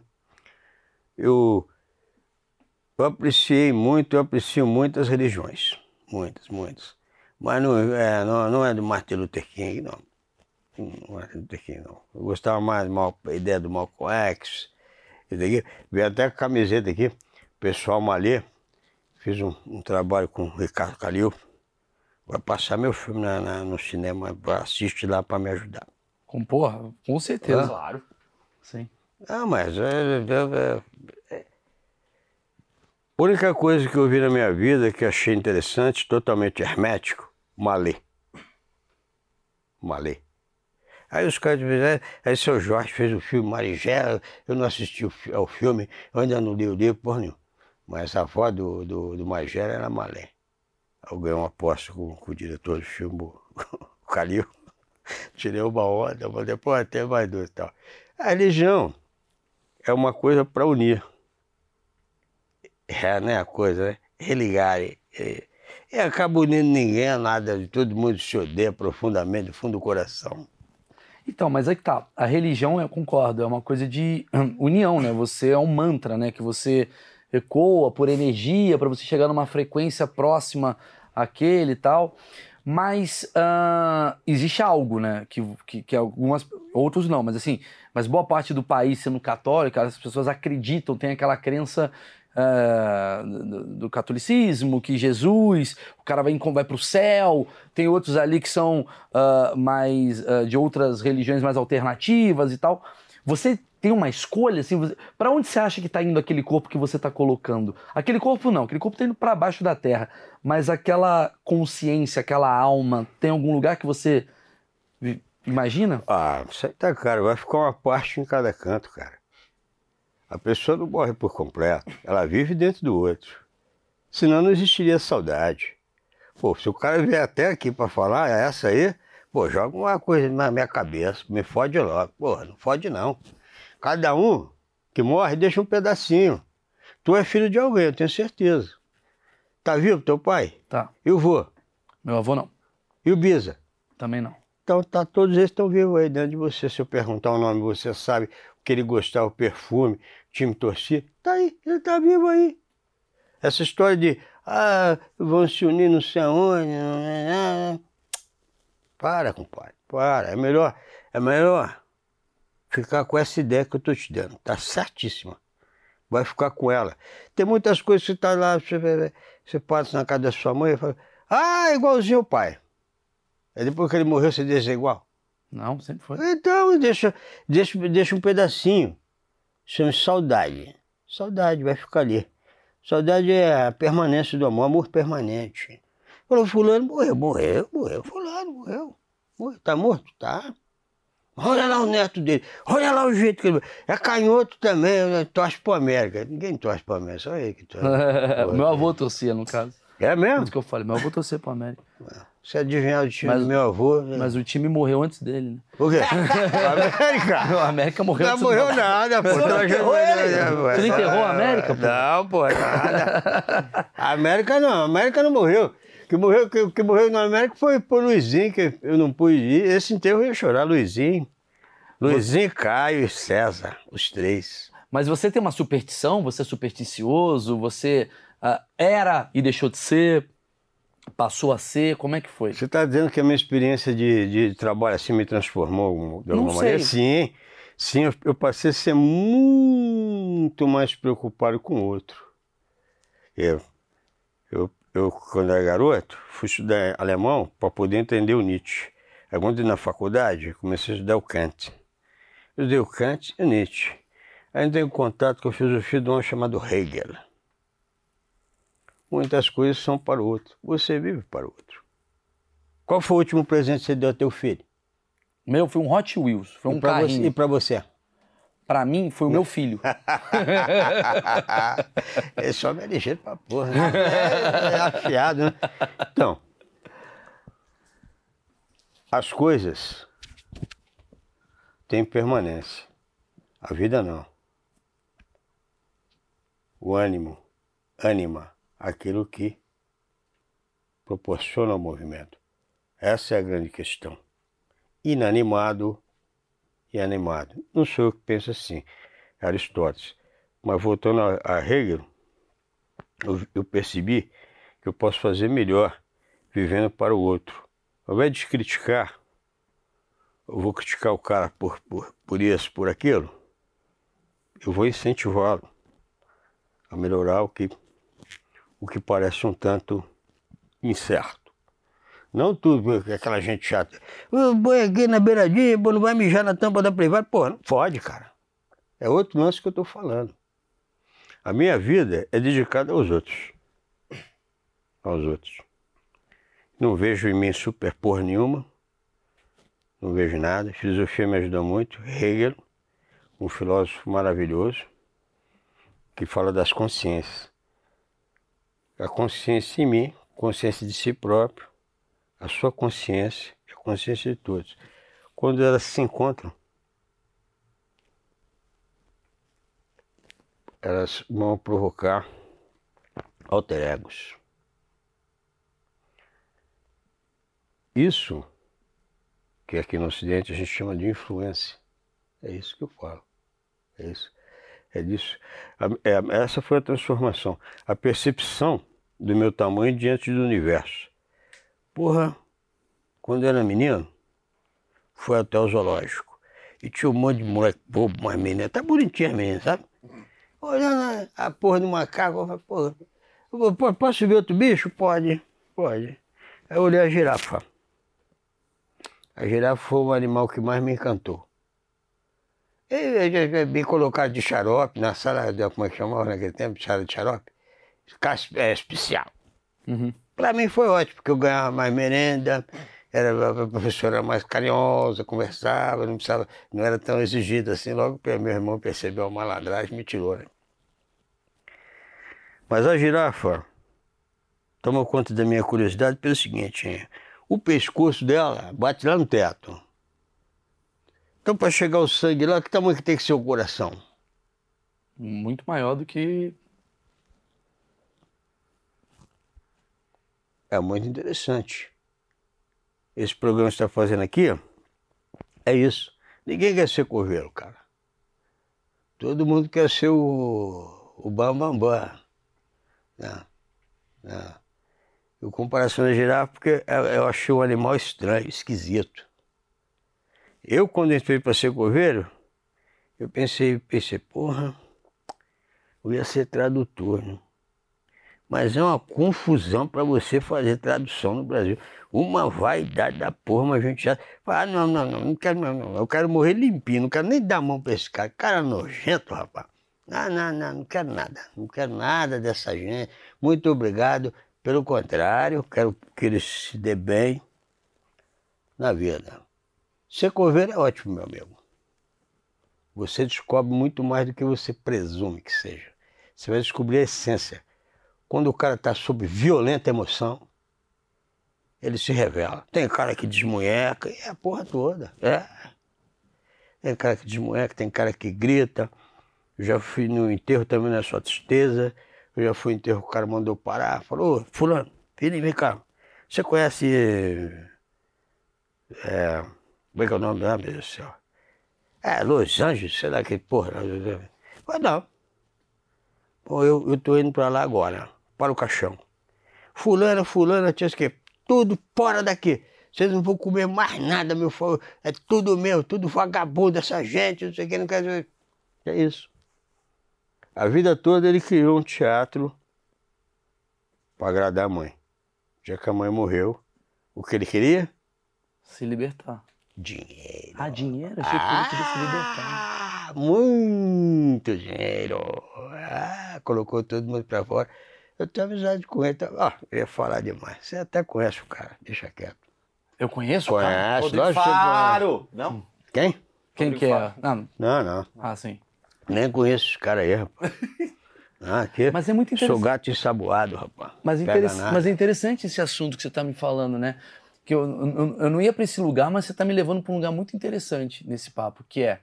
Eu, eu apreciei muito, eu aprecio muitas religiões. Muitas, muitas. Mas não é, não, não é do Martin Luther King, não. É do Luther King, não. Eu gostava mais da ideia do Malcolm X. Daqui, veio até a camiseta aqui, pessoal Malê. Fiz um, um, trabalho com o Ricardo Calil. Vai passar meu filme na, na, no cinema, assiste lá para me ajudar. Com porra, com certeza. Ah. Claro. Sim. Ah, mas é, é, é, a única coisa que eu vi na minha vida que achei interessante, totalmente hermético, malê. Malê. Aí os caras fizeram, aí seu Jorge fez o filme Marigela, eu não assisti ao filme, eu ainda não li o livro, por nenhum. Mas a avó do, do, do Marigela era Malé. Eu ganhei uma aposta com, com, o diretor do filme, o Calil. Tirei uma onda, falei, pô, até mais dois e tal. A religião é uma coisa para unir. É, né, a coisa, né? Religar. E, e acaba unindo ninguém, nada, todo mundo se odeia profundamente, do fundo do coração. Então, mas é que tá. A religião, eu concordo, é uma coisa de hum, união, né? Você é um mantra, né? Que você ecoa por energia para você chegar numa frequência próxima àquele e tal. Mas uh, existe algo, né? Que, que, que, algumas. Outros não, mas assim. Mas boa parte do país sendo católico, as pessoas acreditam, tem aquela crença uh, do, do, catolicismo, que Jesus, o cara vai, vai para o céu. Tem outros ali que são uh, mais de outras religiões mais alternativas e tal. Você tem uma escolha, assim, você... para onde você acha que está indo aquele corpo que você está colocando? Aquele corpo não, aquele corpo está indo para baixo da terra, mas aquela consciência, aquela alma, tem algum lugar que você imagina? Ah, isso aí tá caro, vai ficar uma parte em cada canto, cara. A pessoa não morre por completo, ela vive dentro do outro. Senão não existiria saudade. Pô, se o cara vier até aqui para falar, é essa aí, pô, joga uma coisa na minha cabeça, me fode logo. Pô, não fode não. Cada um que morre deixa um pedacinho. Tu é filho de alguém, eu tenho certeza. Tá vivo teu pai? Tá. E o vô? Meu avô não. E o Bisa? Também não. Então tá, todos eles estão vivos aí dentro de você. Se eu perguntar o nome, você sabe que ele gostava, o perfume, o time torcia. Tá aí, ele tá vivo aí. Essa história de ah, vão se unir não sei aonde. Para, compadre, para. É melhor, é melhor ficar com essa ideia que eu estou te dando. Tá certíssima. Vai ficar com ela. Tem muitas coisas que você tá lá, você, você passa na casa da sua mãe e fala, ah, igualzinho o pai. Aí depois que ele morreu, você deixa igual? Não, sempre foi. Então, deixa, deixa, deixa um pedacinho. Chama saudade. Saudade, vai ficar ali. Saudade é a permanência do amor, amor permanente. Falou, fulano morreu, morreu, morreu. Fulano morreu. morreu. Tá morto? Tá. Olha lá o neto dele, olha lá o jeito que ele. É canhoto também, né? torce pro América. Ninguém torce pro América, só ele que torce. meu avô torcia, no caso. É mesmo? Isso que eu falei, meu avô torcia pro América. Você adivinhar o time mas, do meu avô. Né? Mas o time morreu antes dele, né? O quê? o América? o América morreu não antes morreu dele. nada, pô. Você não enterrou ele? Você não enterrou a América, pô? Não, pô, nada. A América não, a América não morreu. Que morreu, que, que morreu na América foi por Luizinho, que eu não pude ir. Esse enterro eu ia chorar, Luizinho. Luizinho, Caio e César, os três. Mas você tem uma superstição? Você é supersticioso? Você uh, era e deixou de ser? Passou a ser? Como é que foi? Você está dizendo que a minha experiência de, de trabalho assim me transformou de alguma Não maneira? Sei. Sim, sim, eu, eu passei a ser muito mais preocupado com o outro. Eu, eu, eu, quando era garoto, fui estudar alemão para poder entender o Nietzsche. Aí, quando na faculdade, comecei a estudar o Kant. Eu dei o Kant e Nietzsche. Aí entrei em contato com a filosofia de um chamado Hegel. Muitas coisas são para o outro. Você vive para o outro. Qual foi o último presente que você deu ao teu filho? Meu, foi um Hot Wheels, foi um e pra carrinho. Você, e para você? Para mim, foi o meu filho. é só me ligeiro pra porra, né? É, é afiado, né? Então, as coisas têm permanência. A vida não. O ânimo, ânima, aquilo que proporciona o movimento. Essa é a grande questão. Inanimado e animado. Não sou eu que penso assim, Aristóteles. Mas voltando a, Hegel, eu, percebi que eu posso fazer melhor vivendo para o outro. Ao invés de criticar, eu vou criticar o cara por, por, por isso, por aquilo, eu vou incentivá-lo a melhorar o que, o que parece um tanto incerto. Não tudo, aquela gente chata. Boi aqui na beiradinha, não vai mijar na tampa da privada. Pô, não pode, cara. É outro lance que eu estou falando. A minha vida é dedicada aos outros. Aos outros. Não vejo em mim super porra nenhuma. Não vejo nada. Filosofia me ajudou muito. Hegel, um filósofo maravilhoso, que fala das consciências. A consciência em mim, consciência de si próprio, a sua consciência e a consciência de todos. Quando elas se encontram, elas vão provocar alter egos. Isso que aqui no Ocidente a gente chama de influência. É isso que eu falo. É isso. É disso. É, essa foi a transformação. A percepção do meu tamanho diante do universo. Porra, quando eu era menino, foi até o zoológico. E tinha um monte de moleque bobo, uma menina, tá bonitinha menina, sabe? Olhando a porra do macaco, eu falei, porra, posso ver outro bicho? Pode, pode. Aí eu olhei a girafa. A girafa foi o animal que mais me encantou. Ele me colocaram de xarope na sala, de, como é que chamava naquele tempo? Sala de xarope? É, especial. Uhum. Para mim foi ótimo, porque eu ganhava mais merenda, era, a professora mais carinhosa, conversava, não precisava, não era tão exigida assim. Logo meu irmão percebeu a malandragem me tirou. Né? Mas a girafa tomou conta da minha curiosidade pelo seguinte: o pescoço dela bate lá no teto. Então, para chegar o sangue lá, que tamanho que tem que ser o coração? Muito maior do que É muito interessante. Esse programa que você está fazendo aqui é isso. Ninguém quer ser coveiro, cara. Todo mundo quer ser o, o bambambam. Bam, bam. Não, não. Eu comparação da girafa porque eu achei um animal estranho, esquisito. Eu, quando entrei para ser coveiro, eu pensei, pensei, porra, eu ia ser tradutor, né? Mas é uma confusão para você fazer tradução no Brasil. Uma vaidade da porra, mas a gente já. Ah, não, não, não, não quero, não, não. Eu quero morrer limpinho, não quero nem dar mão para esse cara. Cara nojento, rapaz. Não, não, não, não quero nada. Não quero nada dessa gente. Muito obrigado. Pelo contrário, quero que ele se dê bem na vida. Ser coveiro é ótimo, meu amigo. Você descobre muito mais do que você presume que seja. Você vai descobrir a essência quando o cara está sob violenta emoção, ele se revela. Tem cara que desmunheca, é a porra toda. É. Tem cara que desmunheca, tem cara que grita. Eu já fui no enterro também na sua tristeza. Eu já fui no enterro, o cara mandou parar. Falou, fulano, filho, vem cá. Você conhece... É, como é que é o nome? Ah, meu Deus do céu. É, Los Angeles, sei lá que porra. Mas não. Pô, eu, eu tô indo pra lá agora para o caixão. Fulana, fulana, tinha que tudo fora daqui. Vocês não vão comer mais nada, meu filho. É tudo meu, tudo vagabundo, essa gente, não sei o que, não quer. É isso. A vida toda ele criou um teatro para agradar a mãe. Já que a mãe morreu, o que ele queria? Se libertar. Dinheiro. Ah, dinheiro? Achei que ele queria se libertar. Ah, muito dinheiro. Ah, colocou todo mundo para fora. Eu tenho amizade com ele. Tá? Ah, eu ia falar demais. Você até conhece o cara, deixa quieto. Eu conheço o cara? Conhece, lógico que Faro! Não? Quem? Quem que é? Não. Não, não. Ah, sim. Nem conheço esse cara aí, rapaz. Ah, aqui. Mas é muito interessante. Sou gato ensaboado, rapaz. Mas, interess... mas é interessante esse assunto que você está me falando, né? Que eu, eu, eu não ia para esse lugar, mas você está me levando para um lugar muito interessante nesse papo, que é.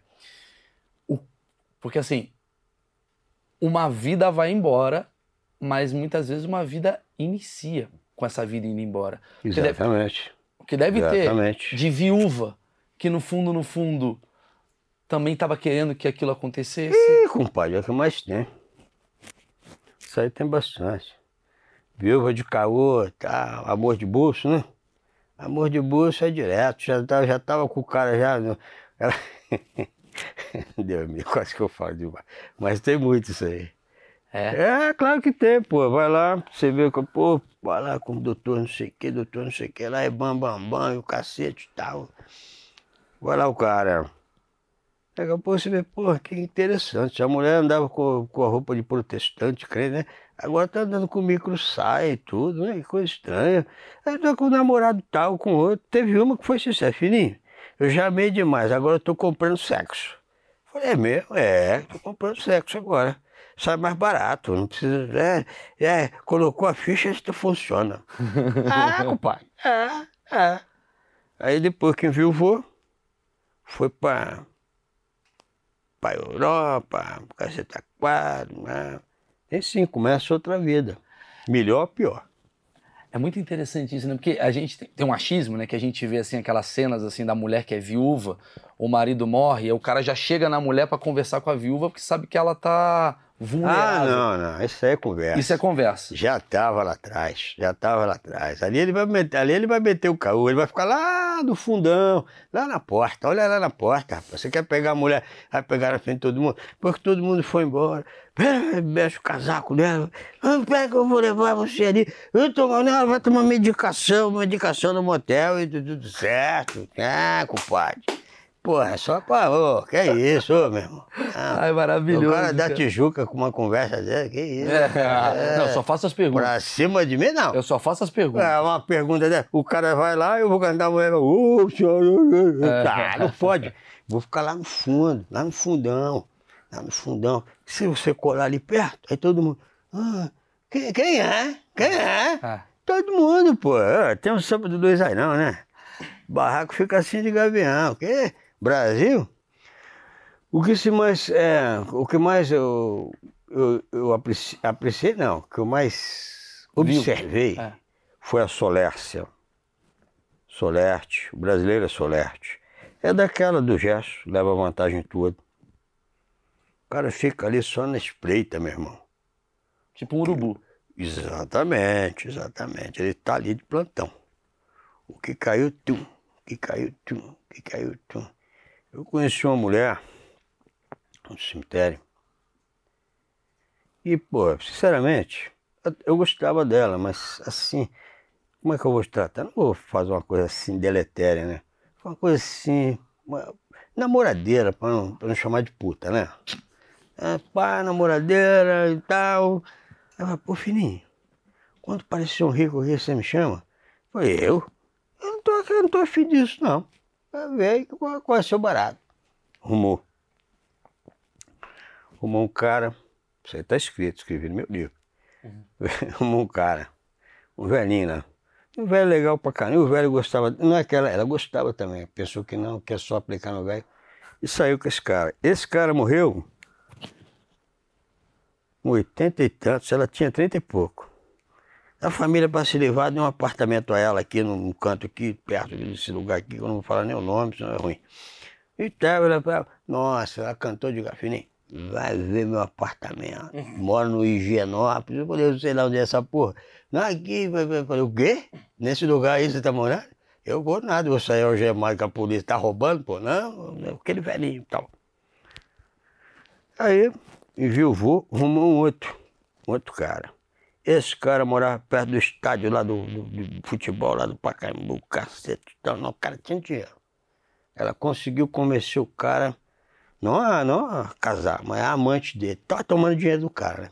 O... Porque assim, uma vida vai embora mas muitas vezes uma vida inicia com essa vida indo embora. Exatamente. O que deve, deve ter de viúva que no fundo, no fundo, também estava querendo que aquilo acontecesse. Ih, compadre, é o que mais tem. Isso aí tem bastante. Viúva de caô, tal, amor de bolso, né? Amor de bolso é direto, já tava, já tava com o cara já. Ela... Deus me quase que eu falo demais. Mas tem muito isso aí. É? é, claro que tem, pô. Vai lá, você vê que, pô, vai lá com o doutor não sei o que, doutor não sei o que, lá é bam, bam, bam, e o cacete e tal. Vai lá o cara. Daqui a pouco você vê, pô, que interessante. A mulher andava com, com a roupa de protestante, crente, né? Agora tá andando com micro saia e tudo, né? Que coisa estranha. Aí tô com um namorado tal, com outro. Teve uma que foi sincera, fininho. Eu já amei demais, agora eu tô comprando sexo. Falei, é mesmo? É, tô comprando sexo agora sai mais barato, não precisa. É, é colocou a ficha e funciona. ah, compadre, é, é. Aí depois que enviou, foi para para Europa, caceta quadro, né? E sim, começa outra vida. Melhor ou pior. É muito interessante isso, né? Porque a gente tem, tem, um achismo, né? Que a gente vê assim aquelas cenas assim da mulher que é viúva, o marido morre, e o cara já chega na mulher para conversar com a viúva porque sabe que ela tá vulnerável. Ah, não, não, isso aí é conversa. Isso é conversa. Já tava lá atrás, já tava lá atrás. Ali ele vai meter, ali ele vai meter o caô, ele vai ficar lá no fundão, lá na porta. Olha lá na porta, rapaz. Você quer pegar a mulher, vai pegar na frente de todo mundo, porque todo mundo foi embora. Mexe o casaco dela. Pega, eu vou levar você ali. Eu tomo, não, ela vai tomar medicação, medicação no motel e tudo certo. Ah, compadre. Porra, é só. Ô, que é isso, ô, meu irmão. Ah, Ai, maravilhoso. O cara da Tijuca com uma conversa dessa, que isso. É, é, não, só faço as perguntas. Pra cima de mim, não. Eu só faço as perguntas. É, uma pergunta dessa. O cara vai lá, eu vou cantar a mulher. Senhor. É. Ah, não pode. Vou ficar lá no fundo, lá no fundão. Lá no fundão. Se você colar ali perto, aí todo mundo. Ah, quem, quem é? Quem é? Ah. Todo mundo, pô. É, tem um samba do dois aí, não, né? Barraco fica assim de gavião. Que? Brasil, o que se mais é, o que mais eu, eu, eu apreciei, apreciei, não, o que eu mais observei é. foi a Solércia. Solerte, o brasileiro é Solerte. É daquela do gesto, leva vantagem em tudo. O cara fica ali só na espreita, meu irmão. Tipo um urubu. Exatamente, exatamente. Ele tá ali de plantão. O que caiu, tum. O que caiu, tum. O que caiu, tum. Eu conheci uma mulher no cemitério. E, pô, sinceramente, eu, gostava dela, mas assim, como é que eu vou tratar? Não vou fazer uma coisa assim deletéria, né? Uma coisa assim, uma namoradeira, para não, pra não chamar de puta, né? É, pá, namoradeira e tal. Eu pô, fininho, quando parecia um rico aqui, você me chama? Foi eu? Eu não tô, eu não tô afim disso, não veio qual é seu barato. Rumou. Rumou um cara, isso aí tá escrito, escrevi no meu livro. Uhum. Rumou um cara, um velhinho lá. Um velho legal pra caramba, o velho gostava, não é que ela, ela gostava também, pensou que não, quer só aplicar no velho. E saiu com esse cara. Esse cara morreu com 80 e tantos, ela tinha 30 e pouco. A família para se levar de um apartamento a ela aqui num canto aqui, perto desse lugar aqui, que eu não vou falar nem o nome, senão é ruim. E tal, ela falou, nossa, ela cantou de gafinim, vai ver meu apartamento. Uhum. Moro no Higienópolis. Eu falei, sei lá onde é essa porra. Não, aqui, eu falei, o quê? Nesse lugar aí você tá morando? Eu vou nada, vou sair algemado que a polícia tá roubando, pô. Não, aquele velhinho e tal. Aí, enviou arrumou um outro, um outro cara. Esse cara morava perto do estádio lá do, do, do futebol, lá do Pacaembu, cacete. Então, não, o cara tinha dinheiro. Ela conseguiu convencer o cara, não a, não a casar, mas a amante dele. Tava tomando dinheiro do cara, né?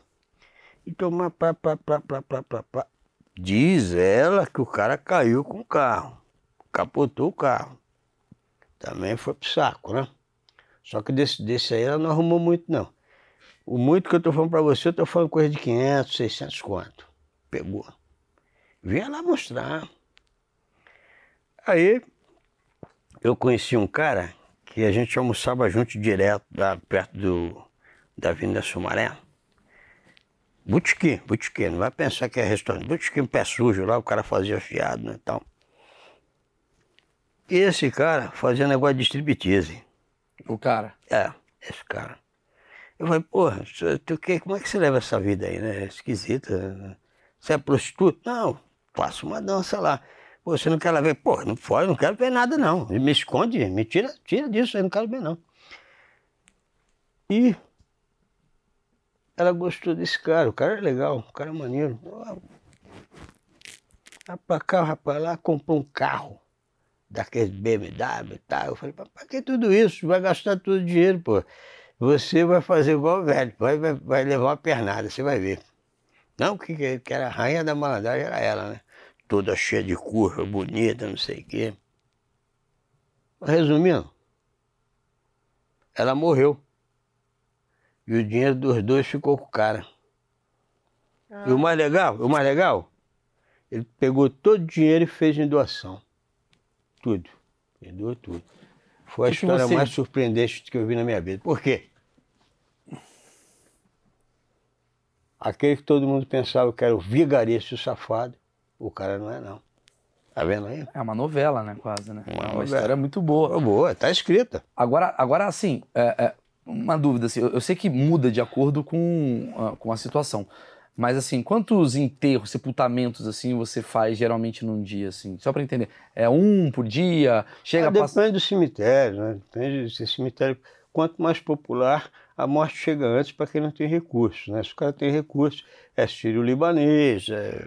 E tomar pá, pá, pá, pá, pá, pá, pá. Diz ela que o cara caiu com o carro. Capotou o carro. Também foi pro saco, né? Só que desse, desse aí ela não arrumou muito, não. O muito que eu estou falando para você, eu estou falando coisa de 500, 600 quanto. Pegou. Vinha lá mostrar. Aí, eu conheci um cara que a gente almoçava junto direto lá perto do, da Avenida Sumaré. Botequim, botequim, não vai pensar que é restaurante. Botequim, pé sujo lá, o cara fazia fiado, né, então. E esse cara fazia negócio de striptease. O cara? É, esse cara. Eu falei, porra, tu, que, como é que você leva essa vida aí, né? É esquisita. Né? Você é prostituta? Não, faço uma dança lá. Pô, você não quer lá ver? Pô, não pode, não quero ver nada não. Me esconde, me tira, tira disso, eu não quero ver não. E ela gostou desse cara, o cara é legal, o cara é maneiro. Vai pra cá, rapaz, lá comprou um carro daqueles BMW e tal. Eu falei, pra que tudo isso? Vai gastar todo o dinheiro, pô. Você vai fazer igual o velho, vai, vai, vai levar uma pernada, você vai ver. Não, que, que era a rainha da malandragem, era ela, né? Toda cheia de curva, bonita, não sei o quê. Resumindo, ela morreu. E o dinheiro dos dois ficou com o cara. Ah. E o mais legal, o mais legal, ele pegou todo o dinheiro e fez em doação. Tudo. Ele doou tudo. Foi a história você... mais surpreendente que eu vi na minha vida. Por quê? Aquele que todo mundo pensava que era o vigarista e o safado, o cara não é não. Tá vendo aí? É uma novela, né? Quase, né? Uma, é uma história muito boa. Boa, tá escrita. Agora, agora assim, é, é, uma dúvida, assim, eu, eu, sei que muda de acordo com, uh, com a situação. Mas assim, quantos enterros, sepultamentos assim você faz geralmente num dia assim? Só para entender. É um por dia? Chega ah, Depende do cemitério, né? Depende se cemitério quanto mais popular, a morte chega antes para quem não tem recursos. Né? Se o cara tem recursos, é sírio libanês, é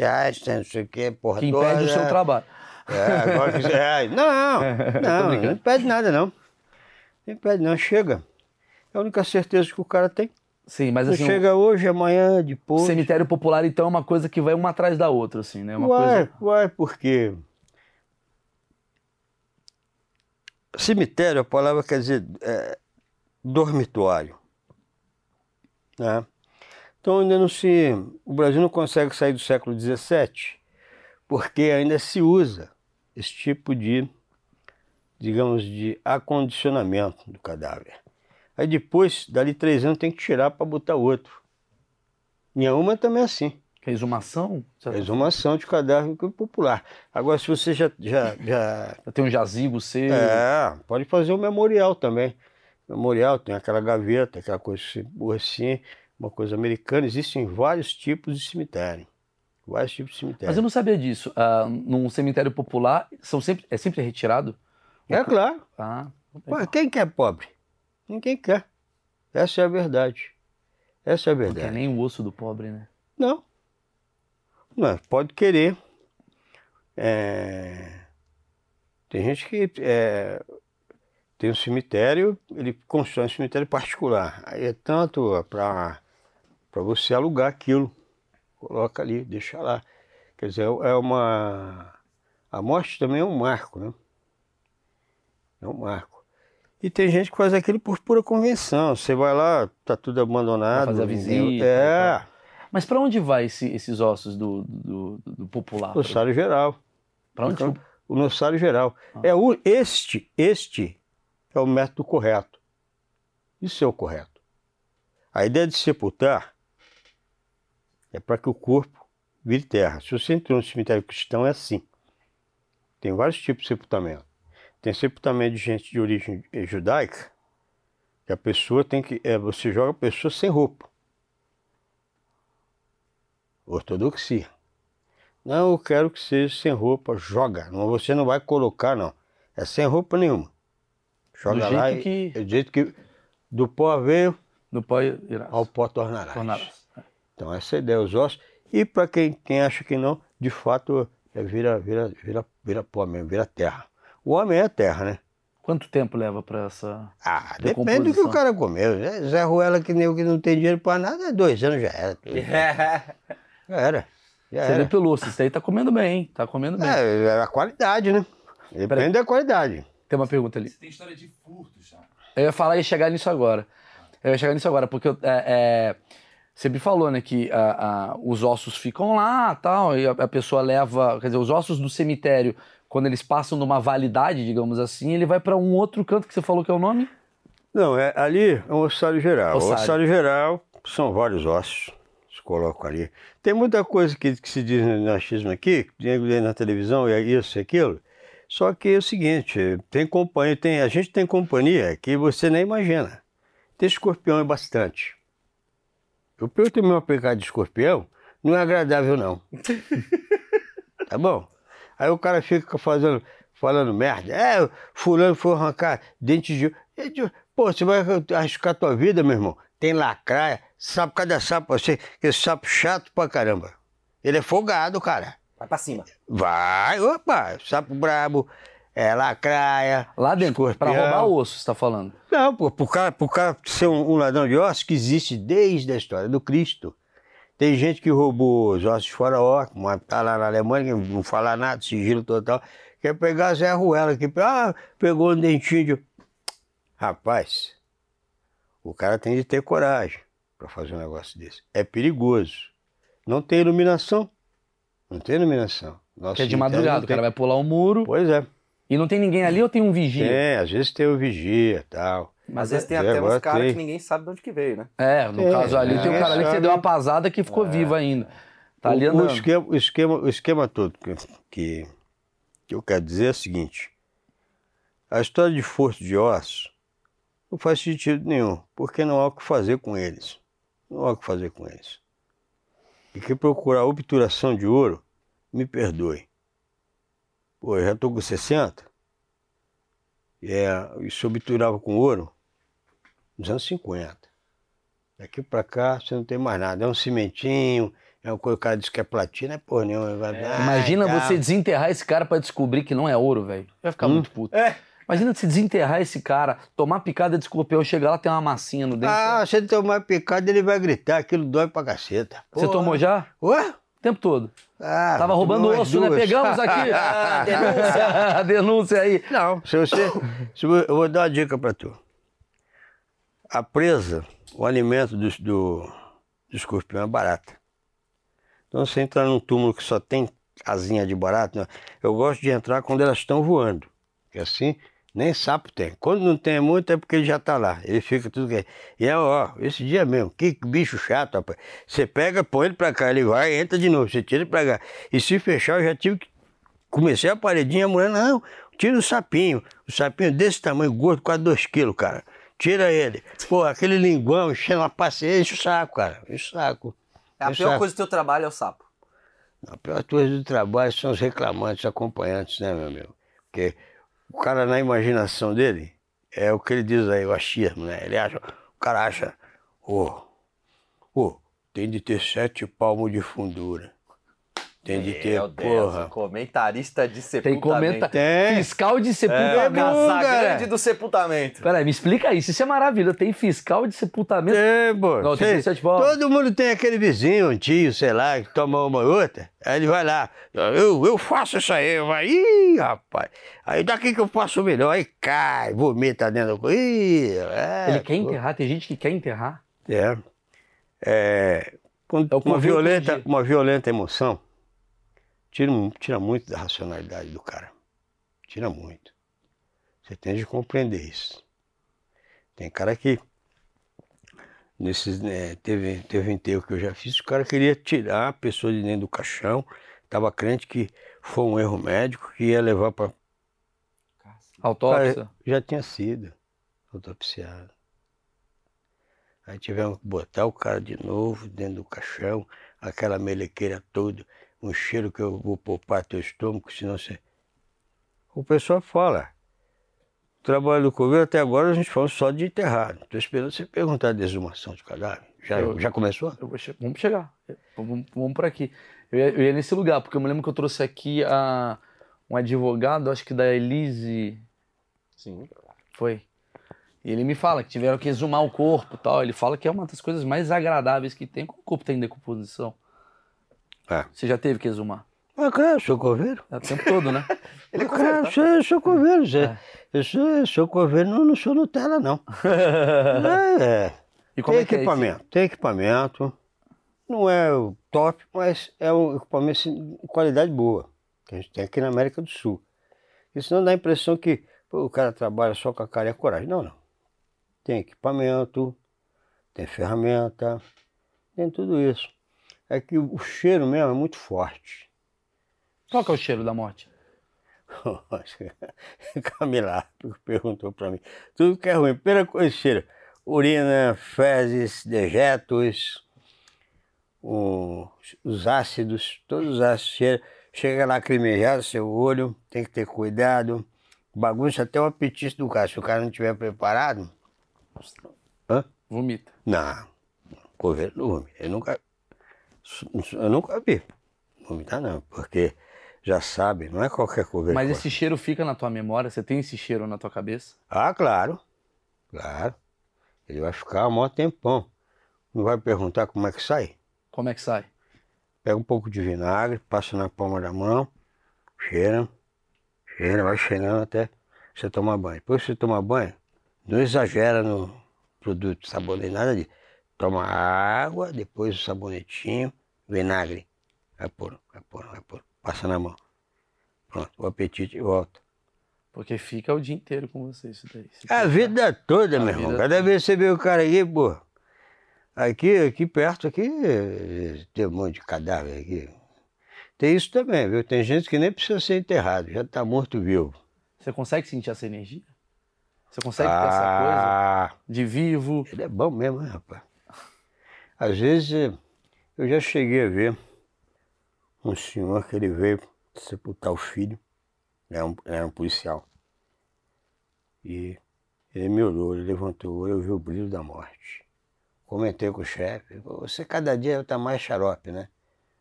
é, não sei o quê, porra Que impede toda, o seu é, trabalho. É, agora é, não, não, não impede nada não. Não impede não, chega. É a única certeza que o cara tem. Sim, mas assim. Chega hoje, amanhã, depois. Cemitério popular, então, é uma coisa que vai uma atrás da outra, assim, né? Uma vai, coisa... vai, porque Cemitério, a palavra quer dizer é, dormitório. Né? Então ainda não se. O Brasil não consegue sair do século XVII porque ainda se usa esse tipo de, digamos, de acondicionamento do cadáver. Aí depois, dali três anos, tem que tirar para botar outro. Minha uma também é assim. Exumação? Exumação de cadáver popular. Agora, se você já, já, já... Tem um jazigo seu. É, pode fazer um memorial também. Memorial, tem aquela gaveta, aquela coisa assim, uma coisa americana. Existem vários tipos de cemitério. Vários tipos de cemitério. Mas eu não sabia disso. Uh, num cemitério popular, são sempre, é sempre retirado? É claro. Ah, Pô, quem quer pobre? Ninguém quer. Essa é a verdade. Essa é a verdade. Não quer nem o osso do pobre, né? Não. Não, pode querer. É... Tem gente que é... tem um cemitério, ele constrói um cemitério particular. Aí é tanto para você alugar aquilo. Coloca ali, deixa lá. Quer dizer, é uma. A morte também é um marco, né? É um marco. E tem gente que faz aquilo por pura convenção. Você vai lá, tá tudo abandonado. Vai fazer a visita. É. Mas para onde vai esse, esses ossos do, do, do popular? Nossário geral. Para onde? Então, o nossário geral. Ah. É o, este, este é o método correto. Isso é o correto. A ideia de sepultar é para que o corpo vire terra. Se você entrou no cemitério cristão, é assim. Tem vários tipos de sepultamento. Tem sepultamento de gente de origem judaica, que a pessoa tem que. É, você joga a pessoa sem roupa. Ortodoxia. Não, eu quero que seja sem roupa, joga. Não, você não vai colocar, não. É sem roupa nenhuma. Joga do lá jeito e, que... É do jeito que do pó veio, do pó irás. ao pó tornarás. tornarás. Então essa é a ideia, os ossos. E para quem, quem acha que não, de fato é vira, vira, vira, vira pó mesmo, vira terra. O homem é terra, né? Quanto tempo leva para essa. Ah, depende do que o cara comeu. Zé Ruela, que nem o que não tem dinheiro para nada, é dois anos já era. Já era. Já Você era. pelo isso aí tá comendo bem, hein? Tá comendo bem. É, é a qualidade, né? Depende da qualidade. Tem uma pergunta ali. Você tem história de furto já. Eu ia falar e chegar nisso agora. Eu ia chegar nisso agora, porque é, é, você me falou, né, que a, a, os ossos ficam lá tal, e a, a, pessoa leva. Quer dizer, os ossos do cemitério, quando eles passam numa validade, digamos assim, ele vai para um outro canto que você falou que é o nome? Não, é, ali é um ossário geral. Ossário. O ossário geral são vários ossos coloco ali. Tem muita coisa que, que se diz no achismo aqui, na televisão, é isso e aquilo. Só que é o seguinte, tem companhia, tem, a gente tem companhia que você nem imagina. Tem escorpião é bastante. Eu tenho meu pecado de escorpião, não é agradável, não. tá bom? Aí o cara fica fazendo, falando merda. É, fulano foi arrancar dente de... Pô, você vai arriscar tua vida, meu irmão. Tem lacraia, sapo, cada sapo, você, que sapo chato pra caramba. Ele é folgado, cara. Vai pra cima. Vai, opa, sapo brabo, é lacraia. Lá dentro, escorpião. pra roubar osso, você tá falando. Não, pô, pro cara, pro cara ser um, um ladrão de ossos que existe desde a história do Cristo. Tem gente que roubou os ossos fora ó, como tá lá na Alemanha, não fala nada, sigilo total. Quer pegar Zé Ruela, que ah, pegou um dentinho de... Rapaz, o cara tem de ter coragem para fazer um negócio desse. É perigoso. Não tem iluminação. Não tem iluminação. Nosso Que é de madrugada, o cara vai pular o muro Pois é. E não tem ninguém ali ou tem um vigia? Tem, às vezes tem o vigia e tal. Às vezes tem é, até agora uns caras tem. que ninguém sabe de onde que veio, né? É, no É, caso ali tem o é, cara ali que você deu uma pasada que ficou vivo ainda. Tá ali o, o, andando. esquema, o, esquema, o esquema todo que, que, eu quero dizer é o seguinte: a história de força de ossos não faz sentido nenhum, porque não há o que fazer com eles. Não há o que fazer com eles. E quem procurar obturação de ouro, me perdoe. Pô, eu já estou com 60. E é, isso obturava com ouro nos anos 50. Daqui pra cá você não tem mais nada. É um cimentinho, é uma coisa que o cara diz que é platina, é porra nenhuma. É. Imagina você desenterrar esse cara pra descobrir que não é ouro, velho. Vai ficar Hum. muito puto. É. Imagina você desenterrar esse cara, tomar picada de escorpião, chegar lá tem uma massinha no dente. Ah, se ele tomar picada, ele vai gritar, aquilo dói pra caceta. você Porra. tomou já? Ué? O tempo todo. Ah, Tava roubando umas osso, né? duas. Pegamos aqui. Ah, denúncia. denúncia aí. Não, se você. se eu eu vou dar uma dica pra tu. A presa, o alimento do, do, do escorpião é barata. Então você entrar num túmulo que só tem asinha de barata, né? eu gosto de entrar quando elas estão voando. Que assim, nem sapo tem. Quando não tem muito é porque ele já tá lá. Ele fica tudo que. E é, ó, esse dia mesmo, que bicho chato, rapaz. Você pega, põe ele pra cá, ele vai, entra de novo, você tira ele pra cá. E se fechar, eu já tive que Comecei a paredinha, a mulher, não, tira o sapinho. O sapinho desse tamanho, gordo, quase 2 quilos, cara. Tira ele. Pô, aquele linguão, enchendo uma paciência, enche o saco, cara. Enche o saco. A Enche o pior saco. coisa do teu trabalho é o sapo. A pior coisa do trabalho são os reclamantes, os acompanhantes, né, meu amigo? Porque o cara, na imaginação dele, é o que ele diz aí, o achismo, né? Ele acha, o cara acha, ô, ô, tem de ter sete palmos de fundura. Tem de ter, Meu Deus, porra. comentarista de Tem sepultamento. comenta... Tem. Fiscal de É, sepultamento. Casagrande do sepultamento. Peraí, me explica isso. Isso é maravilha. Tem fiscal de sepultamento. Tem, pô. Não, tem Sei. Todo mundo tem aquele vizinho, um tio, sei lá, que toma uma ou outra. Aí ele vai lá, eu, eu faço isso aí, vai, ih, rapaz. Aí daqui que eu faço melhor, aí cai, vomita dentro do. Ih, é, Ele quer pô. enterrar, tem gente que quer enterrar. É. É, quando É uma, eu violenta, uma violenta emoção tira, tira muito da racionalidade do cara. Tira muito. Você tem de compreender isso. Tem cara que. Nesses, né, teve, teve um enterro que eu já fiz, o cara queria tirar a pessoa de dentro do caixão, estava crente que foi um erro médico que ia levar para. Autópsia. Cara, já tinha sido autopsiado. Aí tivemos que botar o cara de novo dentro do caixão, aquela melequeira toda, um cheiro que eu vou poupar teu estômago, senão você. O pessoal fala. O trabalho do coveiro até agora a gente fala só de enterrado. Estou esperando você perguntar de exumação de cadáver. Já, Eu- já começou? Eu vou che- Vamos chegar. Vamos, vamos por aqui. Eu ia, eu ia nesse lugar, porque eu me lembro que eu trouxe aqui a, um advogado, acho que da Elise. Sim. Foi. E ele me fala que tiveram que exumar o corpo e tal. Ele fala que é uma das coisas mais agradáveis que tem. Como o corpo tem decomposição? É. Você já teve que exumar? Ah, claro, sou coveiro. É o tempo todo, né? Ele é Claro, sou, sou coveiro. Zé. É. Eu sou, coveiro, não, não sou Nutella, não. é, é. E como tem é que é equipamento, tem equipamento. Não é o top, mas é um equipamento assim, de qualidade boa. Que a gente tem aqui na América do Sul. Isso não dá a impressão que pô, o cara trabalha só com a cara e a coragem. Não, não. Tem equipamento, tem ferramenta, tem tudo isso. É que o cheiro mesmo é muito forte. Qual que é o cheiro da morte? Camila perguntou para mim. Tudo que é ruim. Primeira coisa, cheiro. Urina, fezes, dejetos. os ácidos, todos os ácidos, chega, chega lacrimejado seu olho, tem que ter cuidado, bagunça até o apetite do cara. Se o cara não estiver preparado, hã? Vomita. Não, coveiro não vomita. Eu nunca, eu nunca vi vomitar não, porque já sabe, não é qualquer coveiro. Mas esse cheiro fica na tua memória? Você tem esse cheiro na tua cabeça? Ah, claro. Claro. Ele vai ficar um maior tempão. Não vai perguntar como é que sai? Como é que sai? Pega um pouco de vinagre, passa na palma da mão, cheira, cheira, vai cheirando até você tomar banho. Depois que você tomar banho, não exagera no produto, sabonete, nada disso. Toma água, depois o sabonetinho, vinagre. Vai pôr, vai pôr, vai pôr. Passa na mão. Pronto, o apetite volta. Porque fica o dia inteiro com você isso daí. Se A ficar- vida toda, A meu irmão. Cada vez que você vê o cara aí, pô. Aqui, aqui perto, aqui, tem um monte de cadáver aqui. Tem isso também, viu? Tem gente que nem precisa ser enterrado, já tá morto vivo. Você consegue sentir essa energia? Você consegue ter essa coisa ah, de vivo? ele é bom mesmo, hein, rapaz? Às vezes, eu já cheguei a ver um senhor que ele veio sepultar o filho, era um, era um policial. E ele me olhou, ele levantou o olho, eu vi o brilho da morte. Comentei com o chefe, "Pô, você cada dia está mais xarope, né?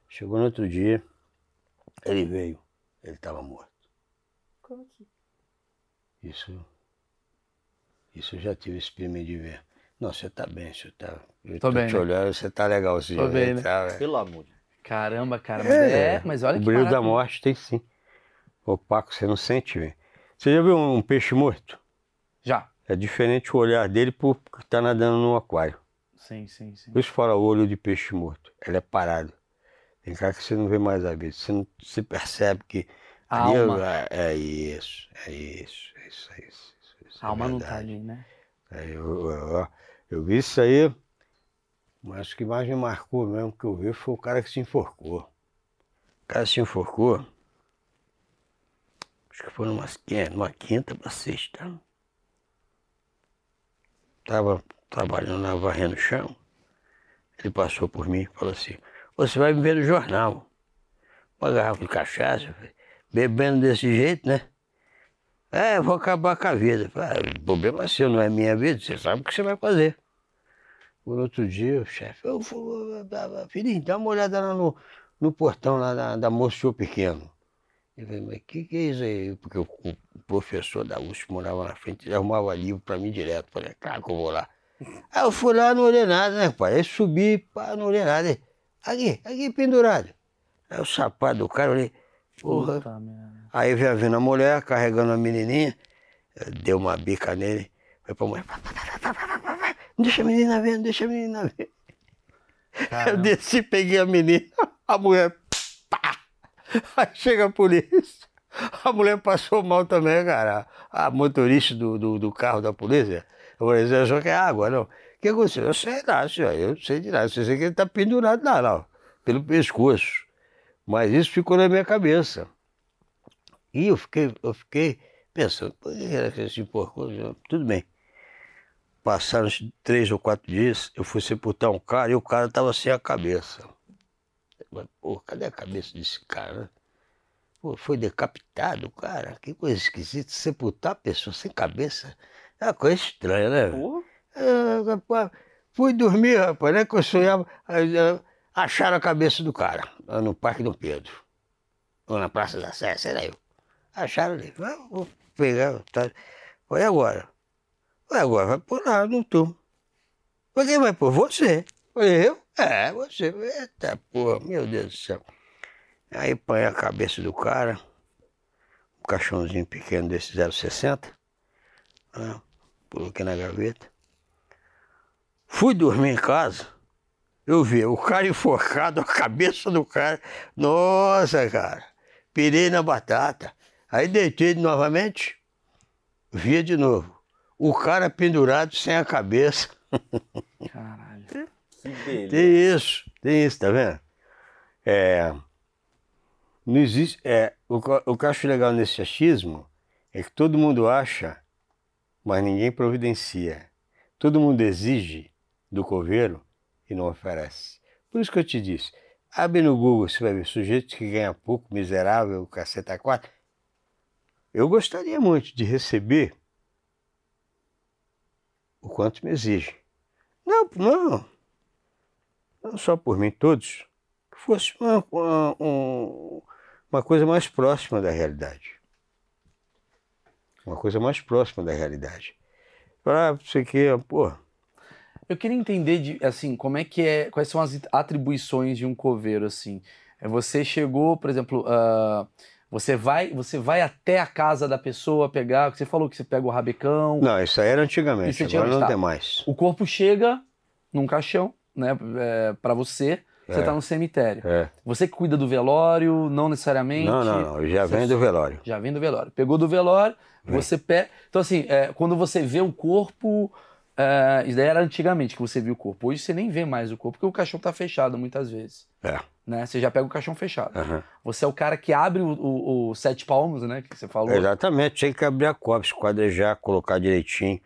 Chegou no outro dia, ele veio, ele estava morto. Isso, isso eu já tive esse primeiro de ver. Não, você tá bem, você tá. Eu Tô tô, bem, te né? olhando, você tá legalzinho. Tô bem, né? tá, velho. Pelo amor de Deus. Caramba, cara. Mas é, mas olha o que brilho da maravilha. morte tem sim. Opaco, você não sente, velho. Você já viu um peixe morto? Já. É diferente o olhar dele por estar nadando no aquário. Sim, sim, sim. Por isso fala olho de peixe morto. Ele é parado. Tem cara que você não vê mais a vez. Você, não, você percebe que. A ali alma. É, é isso, é isso, é isso, é isso. isso A é alma não tá verdade. ali, né? É, eu, eu, eu vi isso aí, mas o que mais me marcou mesmo que eu vi foi o cara que se enforcou. O cara se enforcou, acho que foi numa, numa quinta pra sexta. Tava trabalhando na varrendo o chão, ele passou por mim e falou assim, você vai me ver no jornal, uma garrafa de cachaça, eu bebendo desse jeito, né? É, eu vou acabar com a vida. Eu Falei, ah, o problema é seu, não é minha vida, você sabe o que você vai fazer. Por outro dia, o chefe, eu vou, filhinho, dá uma olhada lá no, no portão lá da, da moça Senhor Pequeno. Eu falei, mas o que, que é isso aí? Porque o, o professor da USP morava na frente, ele arrumava livro para mim direto. Falei, claro que eu vou lá. Aí eu fui lá, não olhei nada, né, pai? Aí subi, pá, não olhei nada. Aí, Aqui, aqui pendurado. Aí o sapato do cara, eu olhei, porra. Puta. Aí veio vindo a mulher carregando a menininha, deu uma bica nele, foi pra mulher. Não deixa a menina ver, não deixa a menina ver. Eu Caramba. desci, peguei a menina, a mulher. Pá! Aí chega a polícia. A mulher passou mal também, cara. A motorista do, do, do carro da polícia. Eu falei, você achou que é água, não? O que aconteceu? Eu sei lá, senhor, eu sei de nada. Você sei que ele tá pendurado lá, ó, pelo pescoço. Mas isso ficou na minha cabeça. E eu fiquei, eu fiquei pensando, por que era que ele se enforcou? Tudo bem. Passaram três ou quatro dias, eu fui sepultar um cara e o cara estava sem a cabeça. Mas, Pô, cadê a cabeça desse cara? né? Pô, foi decapitado, cara. Que coisa esquisita. Sepultar a pessoa sem cabeça é uma coisa estranha, né? Porra. É, rapaz, fui dormir, rapaz, né? Que eu sonhava. é, acharam a cabeça do cara lá no Parque Dom Pedro. Ou na Praça da Sé, sei lá eu. Acharam ali. Vou pegar. Tá. Foi agora. Agora, vai por lá no túmulo. Mas quem vai por você? Eu? É, você. Eita porra, meu Deus do céu. Aí põe a cabeça do cara, um caixãozinho pequeno desse 0,60. Ah, coloquei na gaveta. Fui dormir em casa, eu vi o cara enforcado, a cabeça do cara. Nossa, cara, pirei na batata. Aí deitei novamente, via de novo. O cara pendurado sem a cabeça. Caralho. Que beleza. Tem isso, tem isso, tá vendo? É, não existe. É, o, que eu- o que eu acho legal nesse achismo é que todo mundo acha, mas ninguém providencia. Todo mundo exige do coveiro e não oferece. Por isso que eu te disse. Abre no Google, você vai ver sujeito que ganha pouco, miserável, caceta quatro. Eu gostaria muito de receber o quanto me exige. Não, não. Não só por mim, todos. Que fosse uma, uma, uma coisa mais próxima da realidade. Uma coisa mais próxima da realidade. Para você que, pô. Eu queria entender de, assim, como é que é, quais são as atribuições de um coveiro assim. É você chegou, por exemplo, uh, você vai, você vai até a casa da pessoa pegar, você falou que você pega o rabecão. Não, isso aí era antigamente, agora não tem mais. O corpo chega num caixão, né, é, para você. Você está é. no cemitério. É. Você que cuida do velório, não necessariamente. Não, não, não. Já vem do velório. Já vem do velório. Pegou do velório, você pega. Então, assim, é, quando você vê o corpo. É, isso daí era antigamente que você viu o corpo. Hoje você nem vê mais o corpo, porque o caixão está fechado muitas vezes. É. Né? Você já pega o caixão fechado. Uhum. Você é o cara que abre o, o, o, sete palmos, né? Que você falou. Exatamente, tinha que abrir a copa, esquadrejar, colocar direitinho.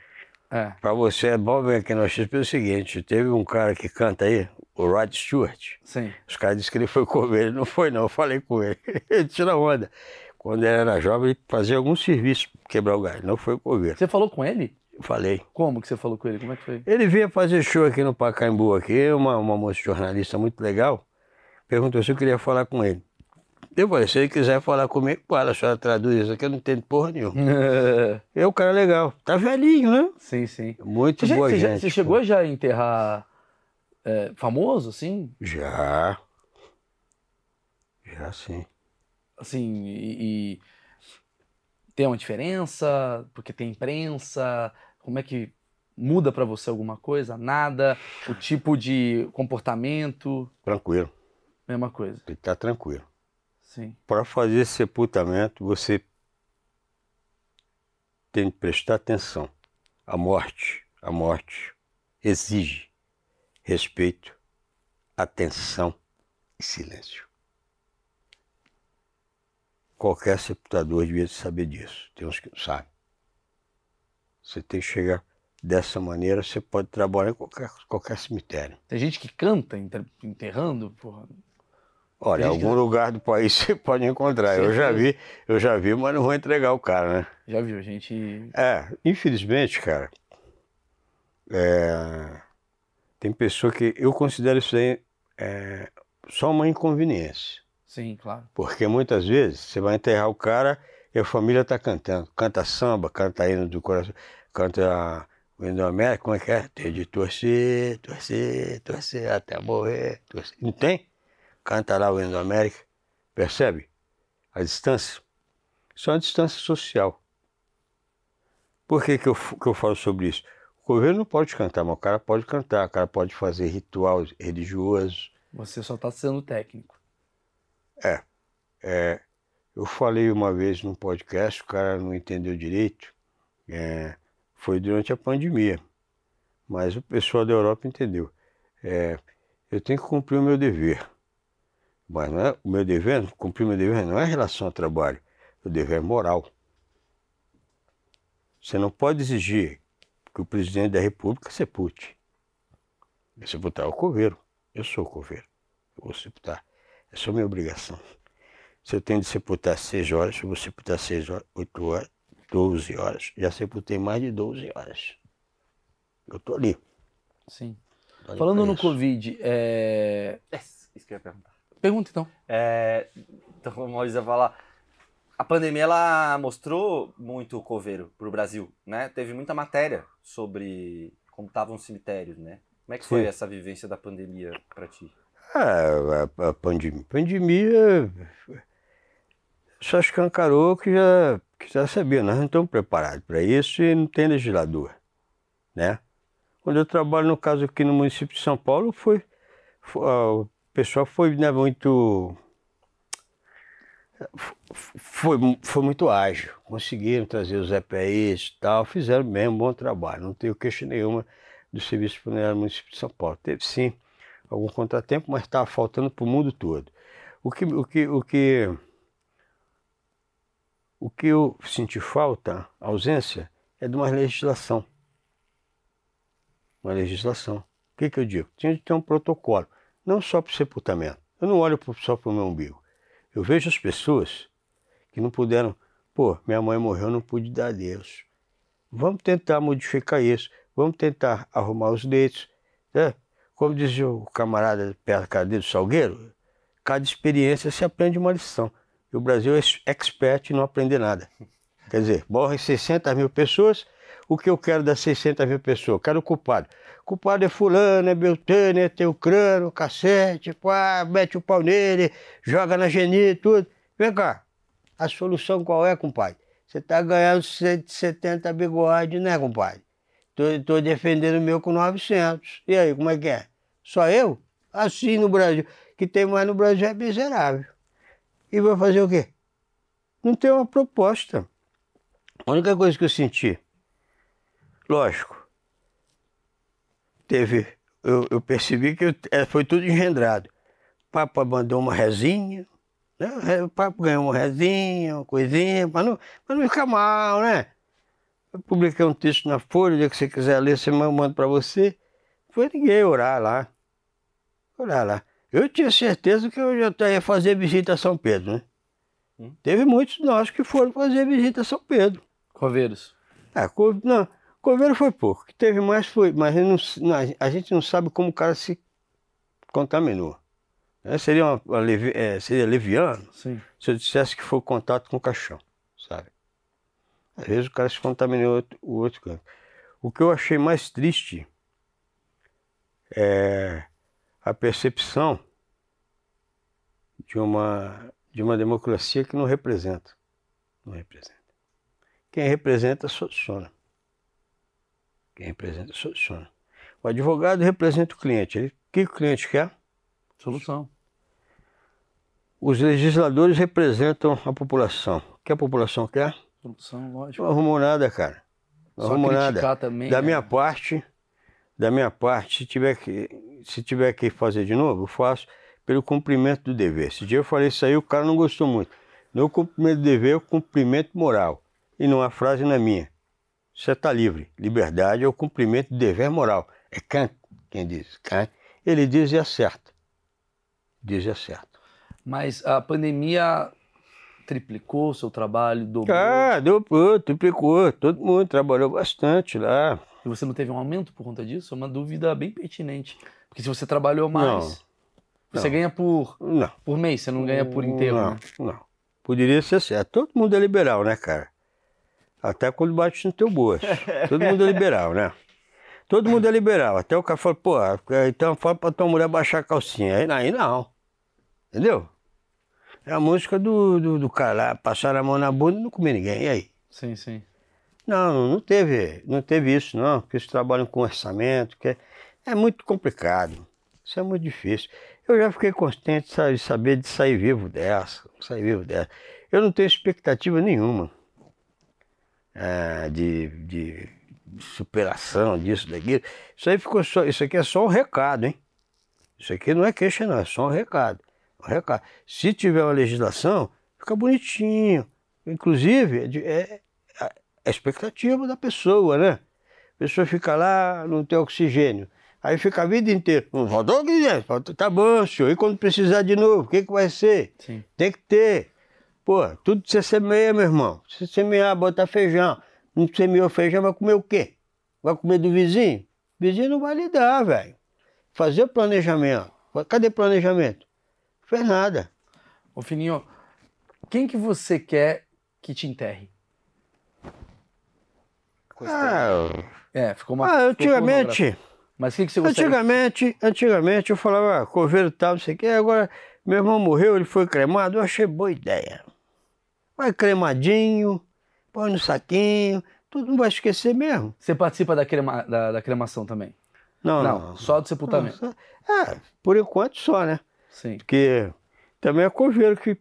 É. Pra você é bom ver aqui no X pelo seguinte: teve um cara que canta aí, o Rod Stewart. Sim. Os caras disseram que ele foi comer, ele não foi, não. Eu falei com ele. Ele tira onda. Quando ele era jovem, ele fazia algum serviço quebrar o galho, não foi coveiro. Você falou com ele? Falei. Como que você falou com ele? Como é que foi? Ele vinha fazer show aqui no Pacaembu, aqui, uma, uma moça jornalista muito legal, perguntou se eu queria falar com ele. Eu falei, se ele quiser falar comigo, fala, a senhora traduz isso aqui, eu não entendo porra nenhuma. é o cara legal. Tá velhinho, né? Sim, sim. Muito você boa já, gente. Você chegou já a enterrar é, famoso, assim? Já. Já, sim assim, e, e tem uma diferença? Porque tem imprensa? Como é que muda para você alguma coisa? Nada? O tipo de comportamento? Tranquilo. Mesma coisa. Ele tá tranquilo. Sim. Para fazer esse sepultamento, você tem que prestar atenção. A morte, a morte exige respeito, atenção e silêncio. Qualquer sepultador devia saber disso. Tem uns que não sabem. Você tem que chegar dessa maneira, você pode trabalhar em qualquer, qualquer cemitério. Tem gente que canta enterrando, porra. Olha, em algum que... lugar do país você pode encontrar. Eu já vi, eu já vi, mas não vou entregar o cara, né? Já viu, gente. É, infelizmente, cara, é... tem pessoa que eu considero isso aí é... só uma inconveniência. Sim, claro. Porque muitas vezes você vai enterrar o cara e a família está cantando. Canta samba, canta hino do coração, canta o América, como é que é? Tem de torcer, torcer, torcer até morrer. Torcer. Não tem? Canta lá o América. Percebe? A distância. Isso é uma distância social. Por que, que, eu, que eu falo sobre isso? O governo não pode cantar, mas o cara pode cantar, o cara pode fazer ritual religioso. Você só está sendo técnico. É, é, eu falei uma vez num podcast, o cara não entendeu direito, é, foi durante a pandemia, mas o pessoal da Europa entendeu. É, eu tenho que cumprir o meu dever, mas não é, o meu dever, cumprir o meu dever não é em relação ao trabalho, o dever é moral. Você não pode exigir que o presidente da república sepulte. Sepultar o coveiro. Eu sou o coveiro. Eu vou sepultar. Essa é a minha obrigação. Se eu tenho de sepultar seis horas, eu vou sepultar seis horas, oito horas, doze horas. Já sepultei mais de doze horas. Eu tô ali. Sim. Tô ali Falando no Covid, é... Isso que eu ia perguntar. Pergunta então. É... Então, como a falar, a pandemia ela mostrou muito o coveiro para o Brasil, né? Teve muita matéria sobre como estavam os cemitérios, né? Como é que foi Sim. essa vivência da pandemia para ti? Ah, a, a pandemia, pandemia só escancarou que já, que já sabia, nós não estamos preparados para isso e não tem legislador, né? Quando eu trabalho, no caso aqui no município de São Paulo, foi, foi o pessoal foi né, muito foi, foi muito ágil, conseguiram trazer os EPIs e tal, fizeram bem um bom trabalho, não tenho queixa nenhuma do Serviço Funerário do município de São Paulo. Teve sim algum contratempo, mas estava faltando para o mundo todo. O que, o que, o que, o que eu senti falta, ausência, é de uma legislação. Uma legislação. O que, que eu digo? Tinha de ter um protocolo. não só para o sepultamento. Eu não olho só para o meu umbigo. Eu vejo as pessoas que não puderam. Pô, minha mãe morreu, não pude dar adeus. Vamos tentar modificar isso. Vamos tentar arrumar os leitos. Né? Como dizia o camarada perto do Salgueiro, cada experiência se aprende uma lição. O Brasil é expert em não aprender nada. Quer dizer, morrem 600 mil pessoas, o que eu quero das 600 mil pessoas? Quero o culpado. O culpado é fulano, é Beltane, é Teucrano, cacete, pá, mete o pau nele, joga na geni tudo. Vem cá, a solução qual é, compadre? Você tá ganhando 170 bigodes, né, compadre? Tô defendendo o meu com 900. E aí, como é que é? Só eu? Assim no Brasil que tem mais no Brasil é miserável. E vai fazer o quê? Não tem uma proposta. A única coisa que eu senti, lógico, teve. Eu, eu percebi que eu, é, foi tudo engendrado. O Papa mandou uma rezinha, né? o Papa ganhou uma rezinha, uma coisinha, para não, não ficar mal, né? Eu publiquei um texto na Folha, o dia que você quiser ler, você manda para você. Foi ninguém orar lá. Orar lá. Eu tinha certeza que eu já ia fazer visita a São Pedro, né? Hum? Teve muitos de nós que foram fazer visita a São Pedro. Coveiros? É, co... não, Coveiro foi pouco. que teve mais foi, mas não, a gente não sabe como o cara se contaminou. É, seria, uma, uma é, seria leviano Sim. se eu dissesse que foi contato com o caixão, sabe? Às vezes o cara se contaminou o outro canto. O que eu achei mais triste é a percepção de uma, de uma democracia que não representa. Não representa. Quem representa soluciona. Quem representa soluciona. O advogado representa o cliente. Ele, o que o cliente quer? Solução. Os legisladores representam a população. O que a população quer? Solução, lógico. Não arrumou nada, cara. Não Só arrumou nada. Também, da né? minha parte, da minha parte, se tiver que se tiver que fazer de novo, eu faço pelo cumprimento do dever. Esse dia eu falei isso aí, o cara não gostou muito. Meu cumprimento do dever o cumprimento moral. E não a frase não é minha. Você está livre. Liberdade é o cumprimento do dever moral. É Kant quem diz. Kant. Ele diz e acerta. Diz e acerta. Mas a pandemia triplicou o seu trabalho, dobrou? Ah, dobrou, triplicou. Todo mundo trabalhou bastante lá. E você não teve um aumento por conta disso? É uma dúvida bem pertinente. Porque se você trabalhou mais, não, você não. ganha por, não. por mês, você não ganha por inteiro, não, né? Não. Poderia ser certo. Todo mundo é liberal, né, cara? Até quando bate no teu bolso. Todo mundo é liberal, né? Todo mundo é liberal. Até o cara fala, pô, então fala pra tua mulher baixar a calcinha. Aí, aí não. Entendeu? É a música do, do, do cara lá, passar a mão na bunda e não comer ninguém. E aí? Sim, sim. Não, não teve, não teve isso, não, porque eles trabalham com orçamento, que é, é muito complicado. Isso é muito difícil. Eu já fiquei contente de saber de sair vivo dessa, sair vivo dessa. Eu não tenho expectativa nenhuma é, de, de, superação disso, daquilo. Isso aí ficou só, isso aqui é só um recado, hein? Isso aqui não é queixa, não, é só um recado. Um recado. Se tiver uma legislação, fica bonitinho. Inclusive, é, é a expectativa da pessoa, né? A pessoa fica lá, não tem oxigênio. Aí fica a vida inteira. Não faltou oxigênio. Tá bom, senhor. E quando precisar de novo, o que, que vai ser? Sim. Tem que ter. Pô, tudo você semeia, meu irmão. Se semear, botar feijão. Não semeou feijão, vai comer o quê? Vai comer do vizinho? O vizinho não vai lhe dar, velho. Fazer planejamento. Cadê planejamento? Não fez nada. Ô Fininho, quem que você quer que te enterre? Ah, é, ficou uma. Ah, antigamente. Mas o que, que você gostaria? Antigamente, antigamente eu falava, ah, coveiro tal, não sei o quê. Agora, meu irmão morreu, ele foi cremado, eu achei boa ideia. Vai cremadinho, põe no saquinho, tudo não vai esquecer mesmo. Você participa da, crema, da, da cremação também? Não, não, não. Só do sepultamento? Não, só, é, por enquanto só, né? Sim. Porque também é coveiro que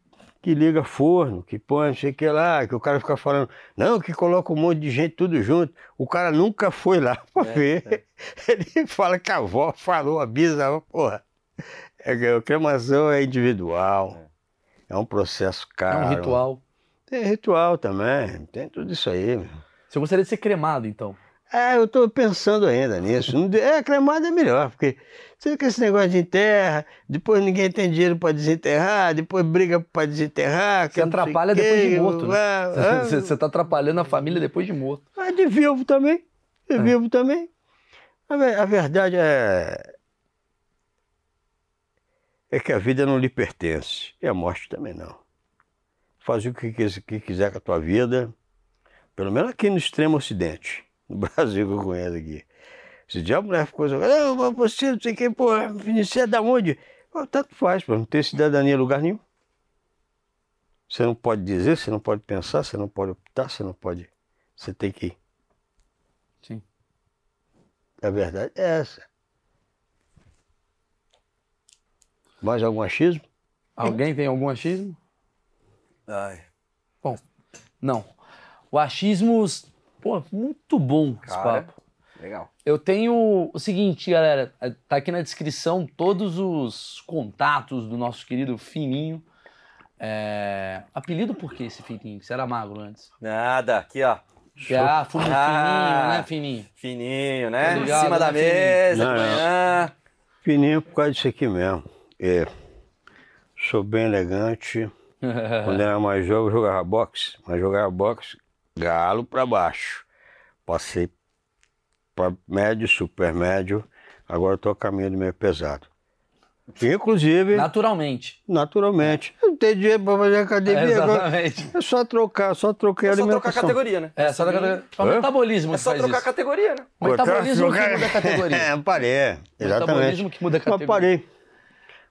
que liga forno, que põe não sei o que lá, que o cara fica falando, não, que coloca um monte de gente tudo junto. O cara nunca foi lá pra é, ver. É. Ele fala que a avó falou, a bisavó, porra. É, a cremação é individual, é. é um processo caro. É um ritual. Tem ritual também, tem tudo isso aí. Você gostaria de ser cremado, então? É, eu tô pensando ainda nisso. É, cremado é melhor, porque você com esse negócio de enterra, depois ninguém tem dinheiro para desenterrar, depois briga para desenterrar. que Você atrapalha depois de morto, né? Você, você tá atrapalhando a família depois de morto. Mas de vivo também. De vivo também. A, ve- a verdade é. É que a vida não lhe pertence. E a morte também não. Faz o que, que quiser com a tua vida. Pelo menos aqui no extremo ocidente. No Brasil que eu conheço aqui. Se dia a mulher ficou assim, "Ah, mas você não sei quem, pô, você é da onde? Pô, tanto faz, pô, não tem cidadania em lugar nenhum. Você não pode dizer, você não pode pensar, você não pode optar, você não pode. Você tem que ir. Sim. A verdade é essa. Mais algum achismo? Alguém tem algum achismo? Ai, Bom, não. O achismos, pô, muito bom esse Cara. papo. legal. Eu tenho o seguinte, galera, tá aqui na descrição todos os contatos do nosso querido Fininho. É... Apelido por que esse Fininho? Você era magro antes? Nada, aqui ó. Ah, fumo Ah. Fininho, né, Fininho? Fininho, né? Tô Em cima da né, Fininho? mesa, Não, de não. manhã. Fininho por causa disso aqui mesmo. É, sou bem elegante. Quando era mais jovem, eu jogava boxe. Mas jogava boxe galo pra baixo. Passei para médio, super médio. Agora estou a caminho do meio pesado. Inclusive, Naturalmente. naturalmente. Eu não tenho dinheiro para fazer academia. agora exatamente. É só trocar, só troquei a É só trocar a alimentação. categoria, né? É, só da categoria. É o metabolismo É que só trocar a categoria, né? O metabolismo que Trocar- muda a categoria. É, parei. Exatamente. metabolismo que muda a Mas categoria. parei.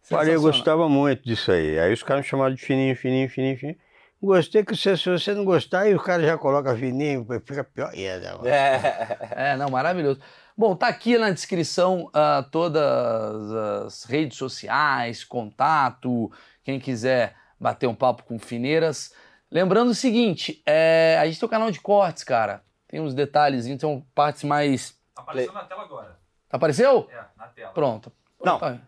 Parei, eu gostava muito disso aí. Aí os caras me chamavam de fininho, fininho, fininho, fininho. Gostei que você, se você não gostar, aí o cara já coloca fininho, fica pior ainda. É. É, não, maravilhoso. Bom, tá aqui na descrição ah, todas as redes sociais, contato, quem quiser bater um papo com Fineiras. Lembrando o seguinte, é, a gente tem um canal de cortes, cara. Tem uns detalhes, então partes mais... Apareceu na tela agora. Apareceu? É, na tela. Pronto. Não. Tá.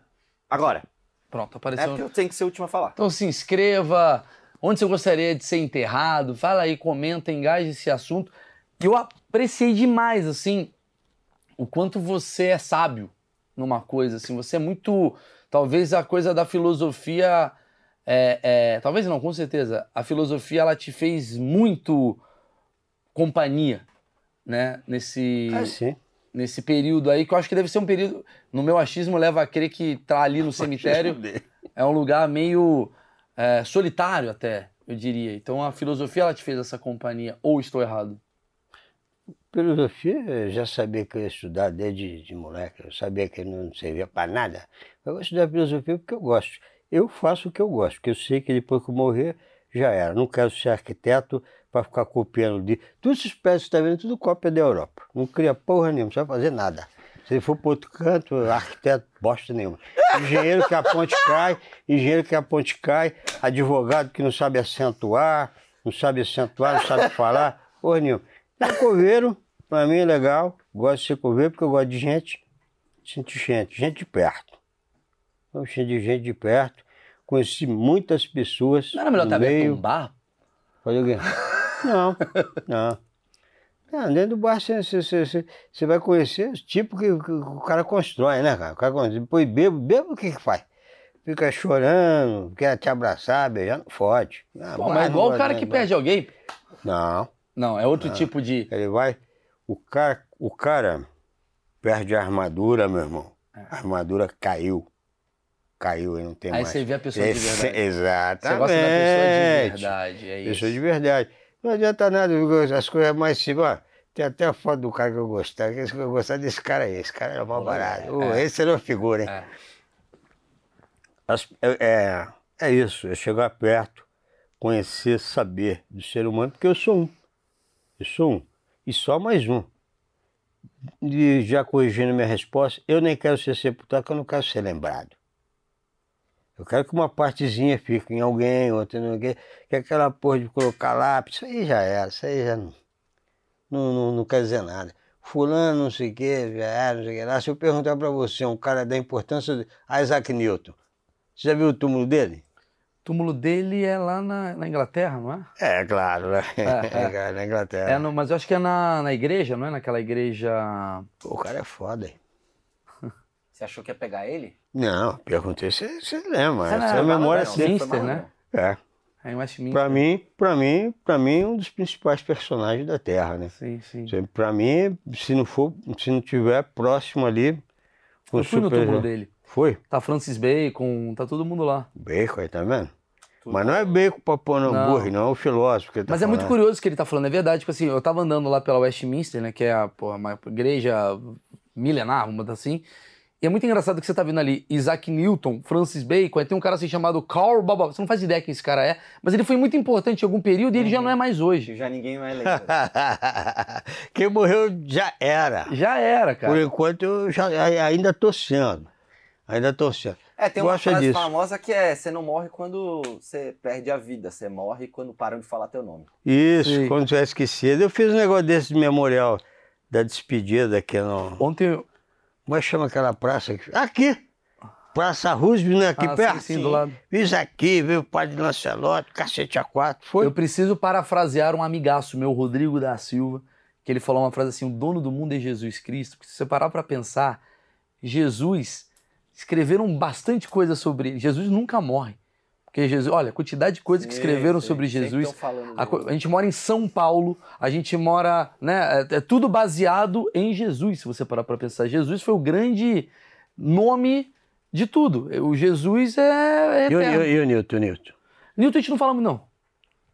Agora, Pronto, é apareceu. porque eu tenho que ser o último a falar. Então se inscreva, onde você gostaria de ser enterrado, fala aí, comenta, engaje esse assunto. Eu apreciei demais, assim, o quanto você é sábio numa coisa, assim, você é muito, talvez a coisa da filosofia, é, é, talvez não, com certeza, a filosofia ela te fez muito companhia, né, nesse Ah, sim. nesse período aí, que eu acho que deve ser um período, no meu achismo, leva a crer que tá ali no cemitério. é um lugar meio é, solitário até, eu diria. Então a filosofia ela te fez essa companhia, ou estou errado? Filosofia, eu já sabia que eu ia estudar desde de moleque. Eu sabia que não servia para nada. Eu vou estudar filosofia porque eu gosto. Eu faço o que eu gosto, porque eu sei que depois que eu morrer, já era. Não quero ser arquiteto para ficar copiando de. Tudo esses pés que está vendo, tudo cópia da Europa. Não cria porra nenhuma, não sabe fazer nada. Se ele for para outro canto, arquiteto, bosta nenhuma. Engenheiro que a ponte cai, engenheiro que a ponte cai, advogado que não sabe acentuar, não sabe acentuar, não sabe falar, porra nenhuma. Coveiro, para mim é legal, gosto de ser coveiro porque eu gosto de gente, sinto gente, gente de perto. Eu cheio de gente de perto, conheci muitas pessoas. Não era melhor ter aberto meio. um bar? Fazer o quê? Não, não. Não, dentro do bar você, você, você, vai conhecer os tipos que, que o cara constrói, né, cara? O cara constrói. Depois bebo, bebo o que que faz? Fica chorando, quer te abraçar, beijando, fode. Ah, Pô, mas não igual o cara que perde alguém. Não, Não, é outro tipo de. ele vai. O cara, o cara perde a armadura, meu irmão. A armadura caiu. Caiu e não tem Aí mais. você vê a pessoa de verdade. Exatamente. Você gosta da pessoa de verdade, é isso. Pessoa de verdade. Não adianta nada, as coisas mais simples. Ó, tem até a foto do cara que eu gostava. que Eu gostava desse cara aí. Esse cara era mal barato. Ô, Esse era uma figura, hein? É. As- é, é, é isso, é chegar perto, conhecer, saber do ser humano, porque eu sou um. Eu sou um. E só mais um. E já corrigindo minha resposta, eu nem quero ser sepultado, porque eu não quero ser lembrado. Eu quero que uma partezinha fique em alguém, outra em alguém, que aquela porra de colocar lápis, isso aí já era, isso aí já não, não, não, não quer dizer nada. Fulano, não sei o que, já era, não sei o que lá. Se eu perguntar para você, um cara da importância de Isaac Newton, você já viu o túmulo dele? túmulo dele é lá na, na Inglaterra, não é? É, claro, né? É, É, na Inglaterra. É, no- mas eu acho que é na, na igreja, não é? Naquela igreja. Pô, o cara é foda, hein? Você achou que ia pegar ele? Não, perguntei se você lembra. Você não Essa é a lembra, memória mal, né? É. É em Westminster. Pra mim, pra mim, pra mim, um dos principais personagens da Terra, né? Sim, sim. Pra mim, se não for, se não tiver próximo ali, com Eu fui no túmulo dele. Foi? Tá Francis Bacon, tá todo mundo lá. Bacon aí, tá vendo? Tudo. Mas não é bacon pra pôr no Não. hambúrguer, não é o filósofo que ele tá Mas é muito falando. curioso o que ele tá falando, é verdade. Tipo assim, eu tava andando lá pela Westminster, né? Que é a porra, uma igreja milenar, vamos botar assim. E é muito engraçado que você tá vendo ali Isaac Newton, Francis Bacon, aí tem um cara assim chamado Carl Baba. Você não faz ideia quem esse cara é, mas ele foi muito importante em algum período e ele já não é mais hoje. Já ninguém mais lembra. Quem morreu já era. Já era, Por cara. enquanto, eu já, ai- ainda tô sendo. Ainda tô sendo. É, tem uma Gosta frase disso. famosa que é: você não morre quando você perde a vida, você morre quando param de falar teu nome. Isso, Sim. quando tiver esquecido. Eu fiz um negócio desse de memorial da despedida aqui no. Ontem. Como é que chama aquela praça aqui? Aqui! Praça Roosevelt, né? Aqui Ah, perto. sim, sim, do lado. Fiz aqui, veio o padre Lancelotti, cacete a quatro. Foi? Eu preciso parafrasear um amigaço meu, Rodrigo da Silva, que ele falou uma frase assim: o dono do mundo é Jesus Cristo. Porque se você parar pra pensar, Jesus escreveram bastante coisa sobre ele. Jesus nunca morre. Porque Jesus, olha, a quantidade de coisas que escreveram Sim, sobre Jesus. A, a gente mora em São Paulo, a gente mora, né? É, é tudo baseado em Jesus, se você parar pra pensar. Jesus foi o grande nome de tudo. O Jesus é, é E, o- eterno. e, o- e o Newton, o Newton? Newton a gente não falamos, não.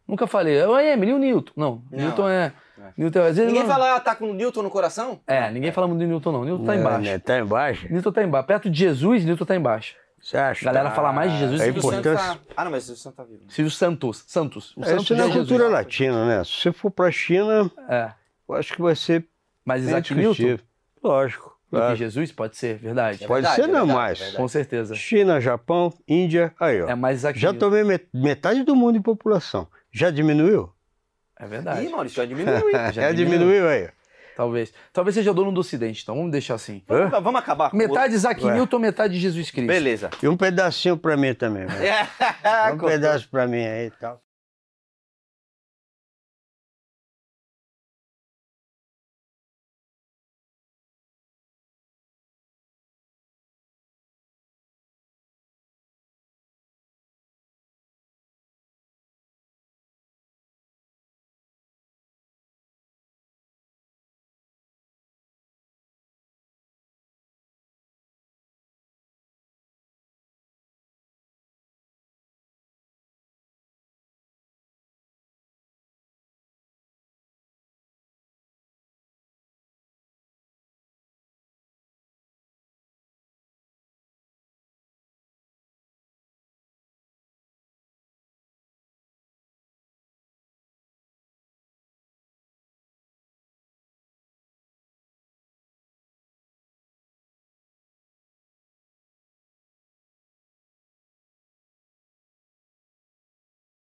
Nunca falei. Oi, Emily, e o Newton. Não, Não. Newton é. É. Newton, às vezes Ninguém não- fala, ah, tá com o Newton no coração? É, ninguém fala muito de Newton, não. Newton tá É, embaixo. né? Tá embaixo? Newton tá embaixo. Perto de Jesus, Newton tá embaixo. Você acha? A galera fala mais de Jesus É do que Silvio de importante. Santos tá... Ah, não, mas o Silvio Santos tá vivo. Silvio Santos. Santos. O É, Santos isso é é Jesus. cultura latina, né? Se você for pra China, É. eu acho que vai ser Mas bem Isaac Newton discutível. Lógico, do que claro. Jesus pode ser, verdade. É Pode verdade, ser é não verdade, mais. é. Com certeza. China, Japão, Índia, aí ó. É mais Isaac Já tomei met- metade do mundo em população. Já diminuiu? É verdade. Ih, Maurício, já diminuiu, hein? Já Já diminuiu. diminuiu aí. Talvez. Talvez seja dono do Ocidente, então vamos deixar assim. Vamos, vamos acabar com o Metade Isaac Ué. Newton, metade Jesus Cristo. Beleza. E um pedacinho pra mim também. um pedaço pra mim aí e tal.